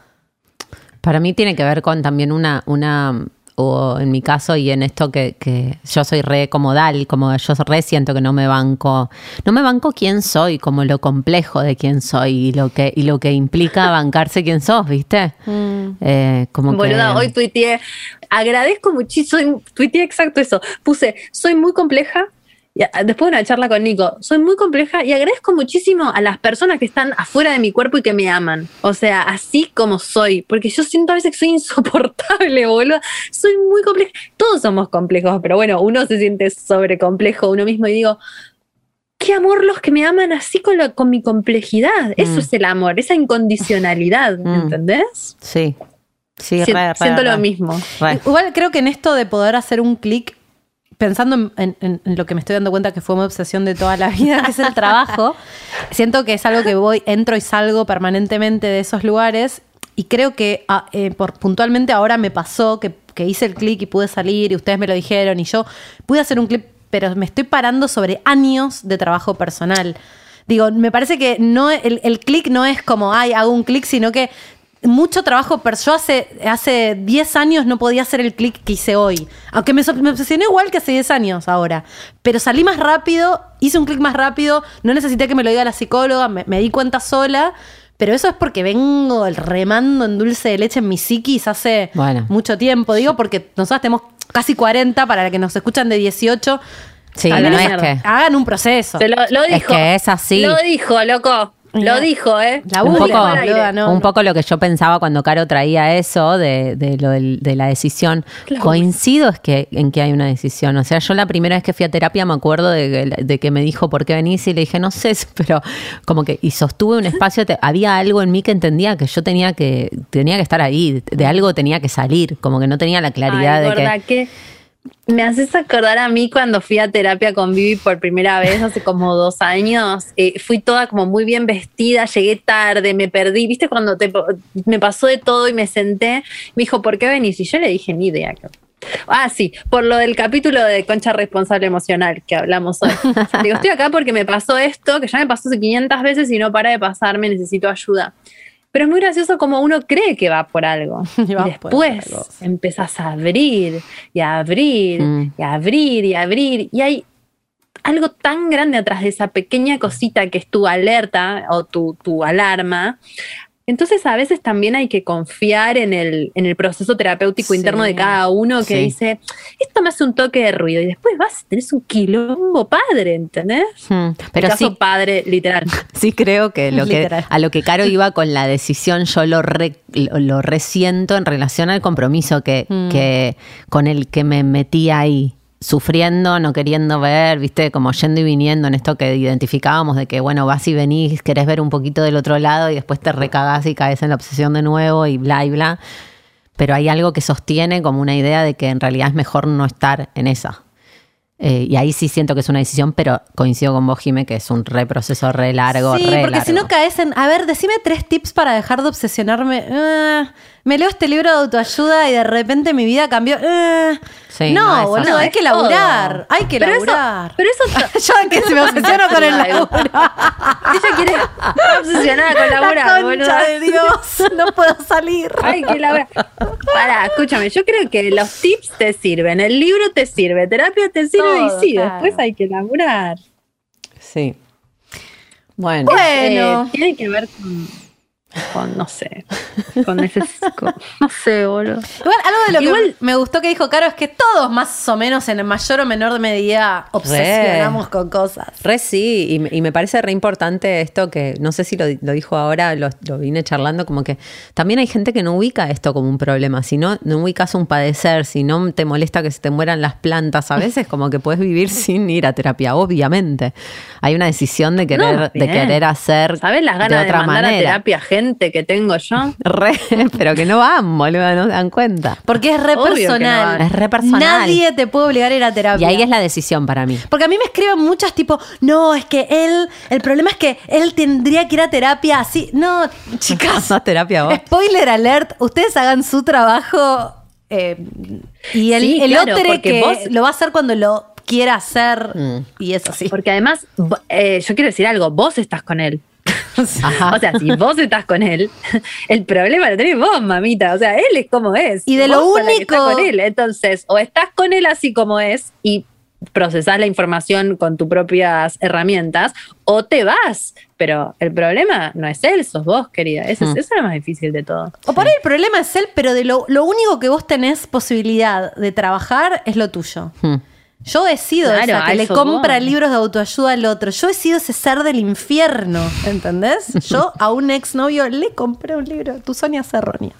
Para mí tiene que ver con también una, una o en mi caso y en esto que, que yo soy re comodal, como yo re siento que no me banco, no me banco quién soy, como lo complejo de quién soy y lo que, y lo que implica bancarse quién sos, ¿viste? Eh, como Boluda, que, hoy tuiteé, agradezco muchísimo, tuiteé exacto eso, puse, soy muy compleja, después de una charla con Nico, soy muy compleja y agradezco muchísimo a las personas que están afuera de mi cuerpo y que me aman, o sea, así como soy, porque yo siento a veces que soy insoportable, boluda, soy muy compleja, todos somos complejos, pero bueno, uno se siente sobrecomplejo uno mismo y digo, qué amor los que me aman así con, con mi complejidad, eso Mm. es el amor, esa incondicionalidad, Mm. ¿entendés? sí, sí, Si- re, re, siento re. lo mismo. Re. Igual creo que en esto de poder hacer un clic, pensando en, en- en- en lo que me estoy dando cuenta que fue mi obsesión de toda la vida, que es el trabajo, siento que es algo que voy, entro y salgo permanentemente de esos lugares. Y creo que ah, eh, por, puntualmente ahora me pasó que, que hice el clic y pude salir y ustedes me lo dijeron y yo pude hacer un clic, pero me estoy parando sobre años de trabajo personal. Digo, me parece que no el, el clic no es como, ay, hago un clic, sino que mucho trabajo, pero yo hace, hace 10 años no podía hacer el clic que hice hoy. Aunque me, me obsesioné igual que hace 10 años ahora. Pero salí más rápido, hice un clic más rápido, no necesité que me lo diga la psicóloga, me, me di cuenta sola. Pero eso es porque vengo el remando en dulce de leche en mi psiquis hace Bueno. mucho tiempo. Digo, porque nosotros tenemos casi 40 para los que nos escuchan de 18. Sí, no es que- hagan un proceso. Se lo, lo Es dijo. que es así. Lo dijo, loco. Lo dijo, ¿eh? La un poco, no, un poco lo que yo pensaba cuando Caro traía eso de, de lo de la decisión. Claro. Coincido es que, en que hay una decisión. O sea, yo la primera vez que fui a terapia me acuerdo de, que- de que me dijo por qué venís y le dije, no sé, pero como que, y sostuve un espacio, te- había algo en mí que entendía que yo tenía que, tenía que estar ahí, de algo tenía que salir, como que no tenía la claridad Ay, de que... que me haces acordar a mí cuando fui a terapia con Vivi por primera vez hace como dos años. Eh, fui toda como muy bien vestida, llegué tarde, me perdí. ¿Viste cuando te, me pasó de todo y me senté? Me dijo, ¿por qué venís? Y yo le dije, ni idea. Ah, sí, por lo del capítulo de Concha Responsable Emocional que hablamos hoy. Digo, estoy acá porque me pasó esto, que ya me pasó hace 500 veces y no para de pasarme, necesito ayuda. Pero es muy gracioso como uno cree que va por algo. Y Y, va por después cosa. empezás a abrir y a abrir Mm. y a abrir y a abrir. Y hay algo tan grande atrás de esa pequeña cosita que es tu alerta o tu, tu alarma. Entonces a veces también hay que confiar en el, en el proceso terapéutico Sí. interno de cada uno que Sí. dice, esto me hace un toque de ruido y después vas, tenés un quilombo padre, ¿entendés? Hmm, Pero caso sí, padre, literal. Sí creo que lo que a lo que Caro iba con la decisión yo lo re- lo, lo resiento en relación al compromiso que, Mm. que con el que me metí ahí sufriendo, no queriendo ver, viste, como yendo y viniendo en esto que identificábamos de que bueno, vas y venís, querés ver un poquito del otro lado y después te recagás y caes en la obsesión de nuevo y bla y bla. Pero hay algo que sostiene como una idea de que en realidad es mejor no estar en esa. Eh, y ahí sí siento que es una decisión, pero coincido con vos, Jime, que es un re proceso re largo, Sí, re porque si no largo. caes en. A ver, decime tres tips para dejar de obsesionarme. Ah, me leo este libro de autoayuda y de repente mi vida cambió. Sí, no, boludo, no. hay que laburar. Hay que Pero eso- laburar. pero eso Yo que se me obsesiono con el laburo. Ella quiere obsesionada con La laburar, concha boludo. de Dios, no puedo salir. Ay, que laburar. Pará, escúchame, yo creo que los tips te sirven, el libro te sirve, terapia te sirve Todo, y sí, claro. después hay que laburar. Sí. Bueno. Bueno. Eh, tiene que ver con, con, no sé, con ese, con- no sé, boludo. Igual, algo de lo Igual- que me gustó que dijo Caro es que todos más o menos en mayor o menor medida obsesionamos con cosas. Re sí, y, me- y me parece re importante esto que, no sé si lo, lo dijo ahora, lo, lo vine charlando, como que también hay gente que no ubica esto como un problema, si no, no ubicas un padecer, si no te molesta que se te mueran las plantas, a veces como que puedes vivir sin ir a terapia, obviamente. Hay una decisión de querer, No, de querer hacer ¿Sabes las ganas de de, otra mandar a manera. terapia gente que tengo yo? Re, pero que no van, boludo, no se dan cuenta. Porque es re Obvio que no personal. Es re personal. Nadie te puede obligar a ir a terapia. Y ahí es la decisión para mí. Porque a mí me escriben muchas tipo, no, es que él, el problema es que él tendría que ir a terapia así. No, chicas. No, terapia vos. Spoiler alert, ustedes hagan su trabajo eh, y el, Sí, el claro, otro que vos- lo va a hacer cuando lo quiera hacer Mm. y es así. Porque además, eh, yo quiero decir algo, vos estás con él. O sea, si vos estás con él, el problema lo tenés vos, mamita. O sea, él es como es. Y de lo Vos único- con él. Entonces, o estás con él así como es y procesás la información con tus propias herramientas, o te vas. Pero el problema no es él, sos vos, querida. Eso, es, Mm. eso es lo más difícil de todo. O por ahí el problema es él, pero de lo, lo único que vos tenés posibilidad de trabajar es lo tuyo. Hmm. Yo he sido Claro, esa que le compra libros de autoayuda al otro. Yo he sido ese ser del infierno, ¿entendés? Yo a un exnovio le compré un libro, tus soñas erróneas.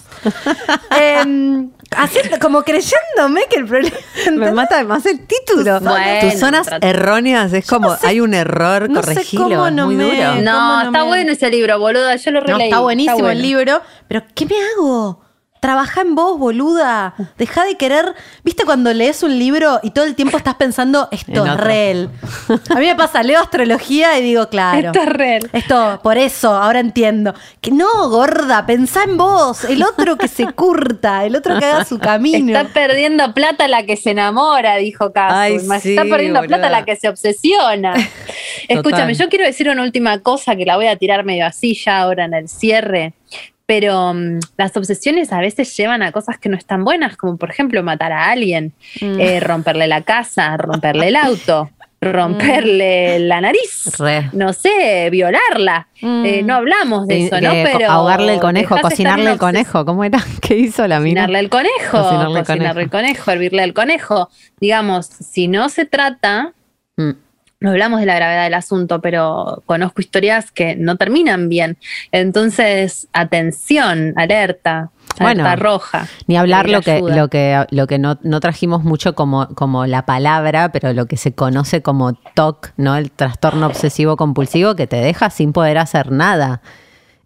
Así, como creyéndome que el problema... Me mata además el título. Bueno, Tus zonas trato- erróneas es como, sé- hay un error, no sé corregilo, cómo es no muy me- duro. ¿Cómo No, no está me- bueno ese libro, boluda. Yo lo No, releí. está buenísimo el bueno. libro, pero ¿qué me hago? Trabaja en vos, boluda. Deja de querer. ¿Viste cuando lees un libro y todo el tiempo estás pensando, esto es real? A mí me pasa, leo astrología y digo, claro. Esto es real. Esto, por eso, ahora entiendo. Que no, gorda, pensá en vos. El otro que se curta, el otro que haga su camino. Está perdiendo plata la que se enamora, dijo Casu. Ay, Más sí, está perdiendo boluda. plata la que se obsesiona. Escúchame, yo quiero decir una última cosa que la voy a tirar medio así ya ahora en el cierre. Pero mm, las obsesiones a veces llevan a cosas que no están buenas, como por ejemplo matar a alguien, Mm. eh, romperle la casa, romperle el auto, romperle la nariz, Re. no sé, violarla. Mm. Eh, no hablamos de Eh, eso, ¿no? Pero ahogarle el conejo, cocinarle el conejo. ¿Cómo era? ¿Qué hizo la mina? Cocinarle el conejo, Cocinarle cocinarle, el conejo, hervirle el conejo. Digamos, si no se trata, Mm. No hablamos de la gravedad del asunto, pero conozco historias que no terminan bien. Entonces, atención, alerta, Bueno, alerta roja. Ni hablar pedir lo que, ayuda. lo que, lo que no, no trajimos mucho como, como la palabra, pero lo que se conoce como TOC, ¿no? El trastorno obsesivo compulsivo que te deja sin poder hacer nada.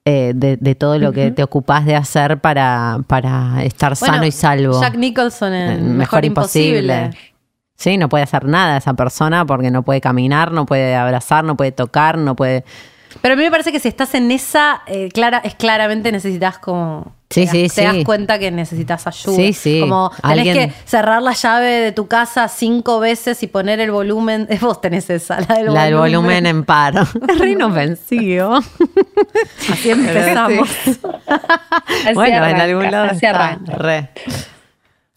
eh, de, de todo lo que te ocupás de hacer para, para estar Bueno, sano y salvo. Jack Nicholson en Eh, Mejor, Imposible. Sí, no puede hacer nada esa persona porque no puede caminar, no puede abrazar, no puede tocar, no puede. Pero a mí me parece que si estás en esa, eh, clara, es claramente necesitas como. Sí, te, sí, te das cuenta que necesitas ayuda. Sí, sí. Como tenés Alguien- que cerrar la llave de tu casa cinco veces y poner el volumen. Vos tenés esa, la del la del volumen. en par. Es re inofensivo. Así empezamos. Así bueno, en algún lado así está. Re.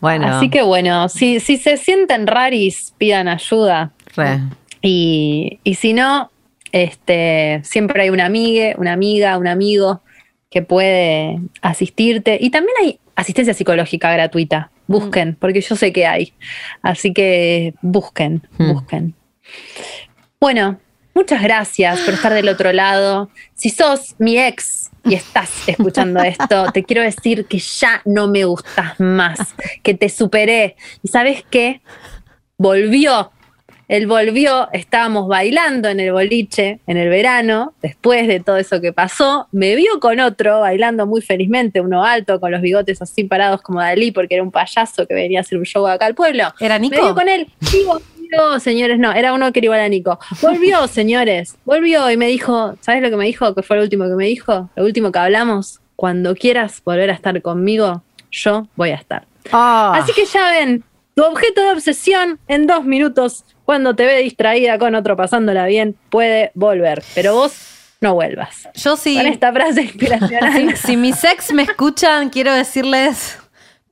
Bueno, Así que bueno, si, si se sienten raris, pidan ayuda. re. Y, y si no, este, siempre hay una amiga, una amiga, un amigo que puede asistirte. Y también hay asistencia psicológica gratuita. Busquen, porque yo sé que hay. Así que busquen, Hmm. busquen. Bueno, muchas gracias por estar del otro lado. Si sos mi ex y estás escuchando esto, te quiero decir que ya no me gustas más, que te superé. ¿Y sabes qué? Volvió. Él volvió, estábamos bailando en el boliche en el verano, después de todo eso que pasó, me vio con otro bailando muy felizmente, uno alto, con los bigotes así parados como Dalí, porque era un payaso que venía a hacer un show acá al pueblo. ¿Era Nico? Me vio con él. Volvió, señores, no, era uno que era igual a Nico. Volvió, señores, volvió y me dijo, ¿sabes lo que me dijo? Que fue lo último que me dijo, lo último que hablamos. Cuando quieras volver a estar conmigo, yo voy a estar. Ah, Así que ya ven, tu objeto de obsesión en dos minutos, cuando te ve distraída con otro pasándola bien, puede volver. Pero vos no vuelvas. Yo sí. Con esta frase inspiracional. Si, si mis ex me escuchan, quiero decirles.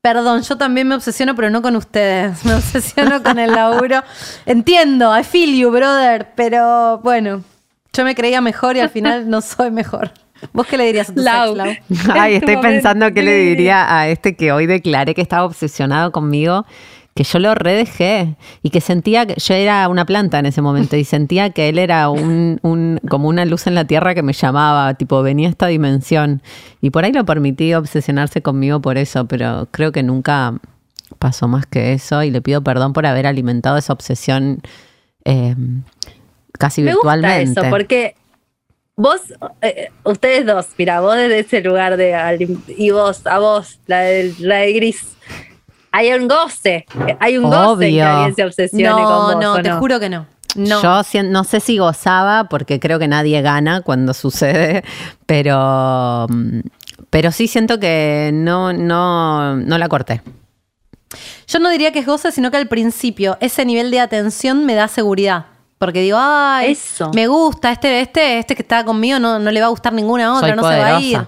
Perdón, yo también me obsesiono, pero no con ustedes. Me obsesiono con el laburo. Entiendo, I feel you, brother. Pero bueno, yo me creía mejor y al final no soy mejor. ¿Vos qué le dirías a tu Lau. Ay, estoy pensando qué le diría a este que hoy declaré que estaba obsesionado conmigo, que yo lo redejé y que sentía que yo era una planta en ese momento y sentía que él era un, un- como una luz en la tierra que me llamaba, tipo venía a esta dimensión y por ahí lo permití obsesionarse conmigo por eso, pero creo que nunca pasó más que eso y le pido perdón por haber alimentado esa obsesión eh, casi Me gusta virtualmente. eso, porque vos, eh, ustedes dos, mira, vos desde ese lugar de y vos, a vos, la de, la de gris. Hay un goce, hay un goce en que Obvio. alguien se obsesione con No, vos. no, ¿o te juro que no. No. Yo no sé si gozaba, porque creo que nadie gana cuando sucede, pero, mm, pero sí siento que no, no, no la corté. Yo no diría que es goce, sino que al principio ese nivel de atención me da seguridad. Porque digo, ay, Eso. me gusta, este, este, este que está conmigo no, no le va a gustar ninguna otra, Soy no se va a ir.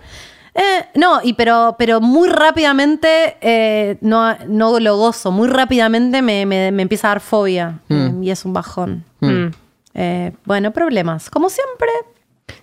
Eh, no, y pero, pero muy rápidamente eh, no, no lo gozo, muy rápidamente me, me- me empieza a dar fobia eh, y es un bajón. Mm. Eh, bueno, problemas. Como siempre,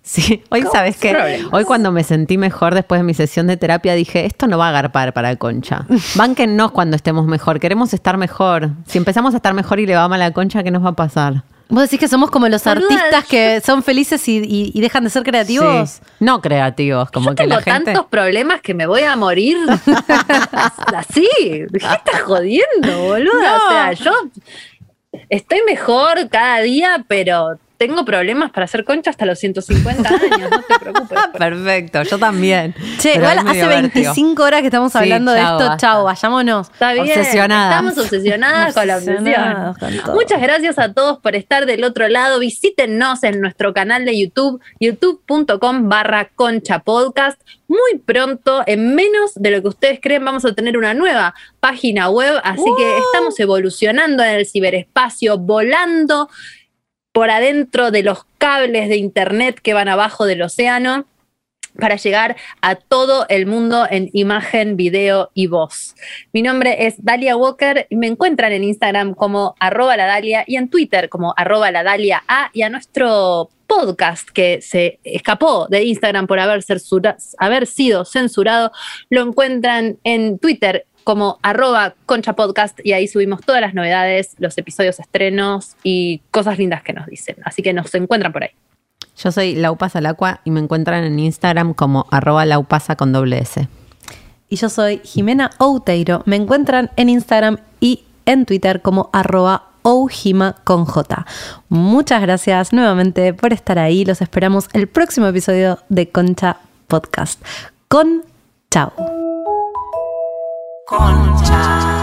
Sí, hoy sabes que hoy cuando me sentí mejor después de mi sesión de terapia dije, esto no va a agarpar para Concha. Bánquennos cuando estemos mejor, queremos estar mejor. Si empezamos a estar mejor y le va mal a Concha, ¿qué nos va a pasar? Vos decís que somos como los Boluda, artistas yo- que son felices y, y- y dejan de ser creativos. Sí. No creativos, como Yo que tengo la gente... tantos problemas que me voy a morir así. ¿Qué estás jodiendo, boluda? O sea, yo estoy mejor cada día, pero tengo problemas para hacer concha hasta los 150 años, no te preocupes. Perfecto, yo también. Che, Pero igual hace vértigo. 25 horas que estamos Sí, hablando de esto. basta. Chao, vayámonos. Está bien, Obsesionadas. estamos obsesionadas con la Obsesionadas obsesión. con. Muchas gracias a todos por estar del otro lado. Visítenos en nuestro canal de YouTube, youtube.com barra concha podcast. Muy pronto, en menos de lo que ustedes creen, vamos a tener una nueva página web. Así que estamos evolucionando en el ciberespacio, volando por adentro de los cables de internet que van abajo del océano. para llegar a todo el mundo en imagen, video y voz. Mi nombre es Dalia Walker y me encuentran en Instagram como arroba la Dalia y en Twitter como arroba la Dalia A y a nuestro podcast que se escapó de Instagram por haber, haber sido censurado, lo encuentran en Twitter como arroba concha podcast y ahí subimos todas las novedades, los episodios estrenos y cosas lindas que nos dicen. Así que nos encuentran por ahí. Yo soy Laupasa Lacua y me encuentran en Instagram como arroba laupasa con doble S. Y yo soy Jimena Outeiro. Me encuentran en Instagram y en Twitter como arroba Oujima con J. Muchas gracias nuevamente por estar ahí. Los esperamos el próximo episodio de Concha Podcast. Con chao. Concha.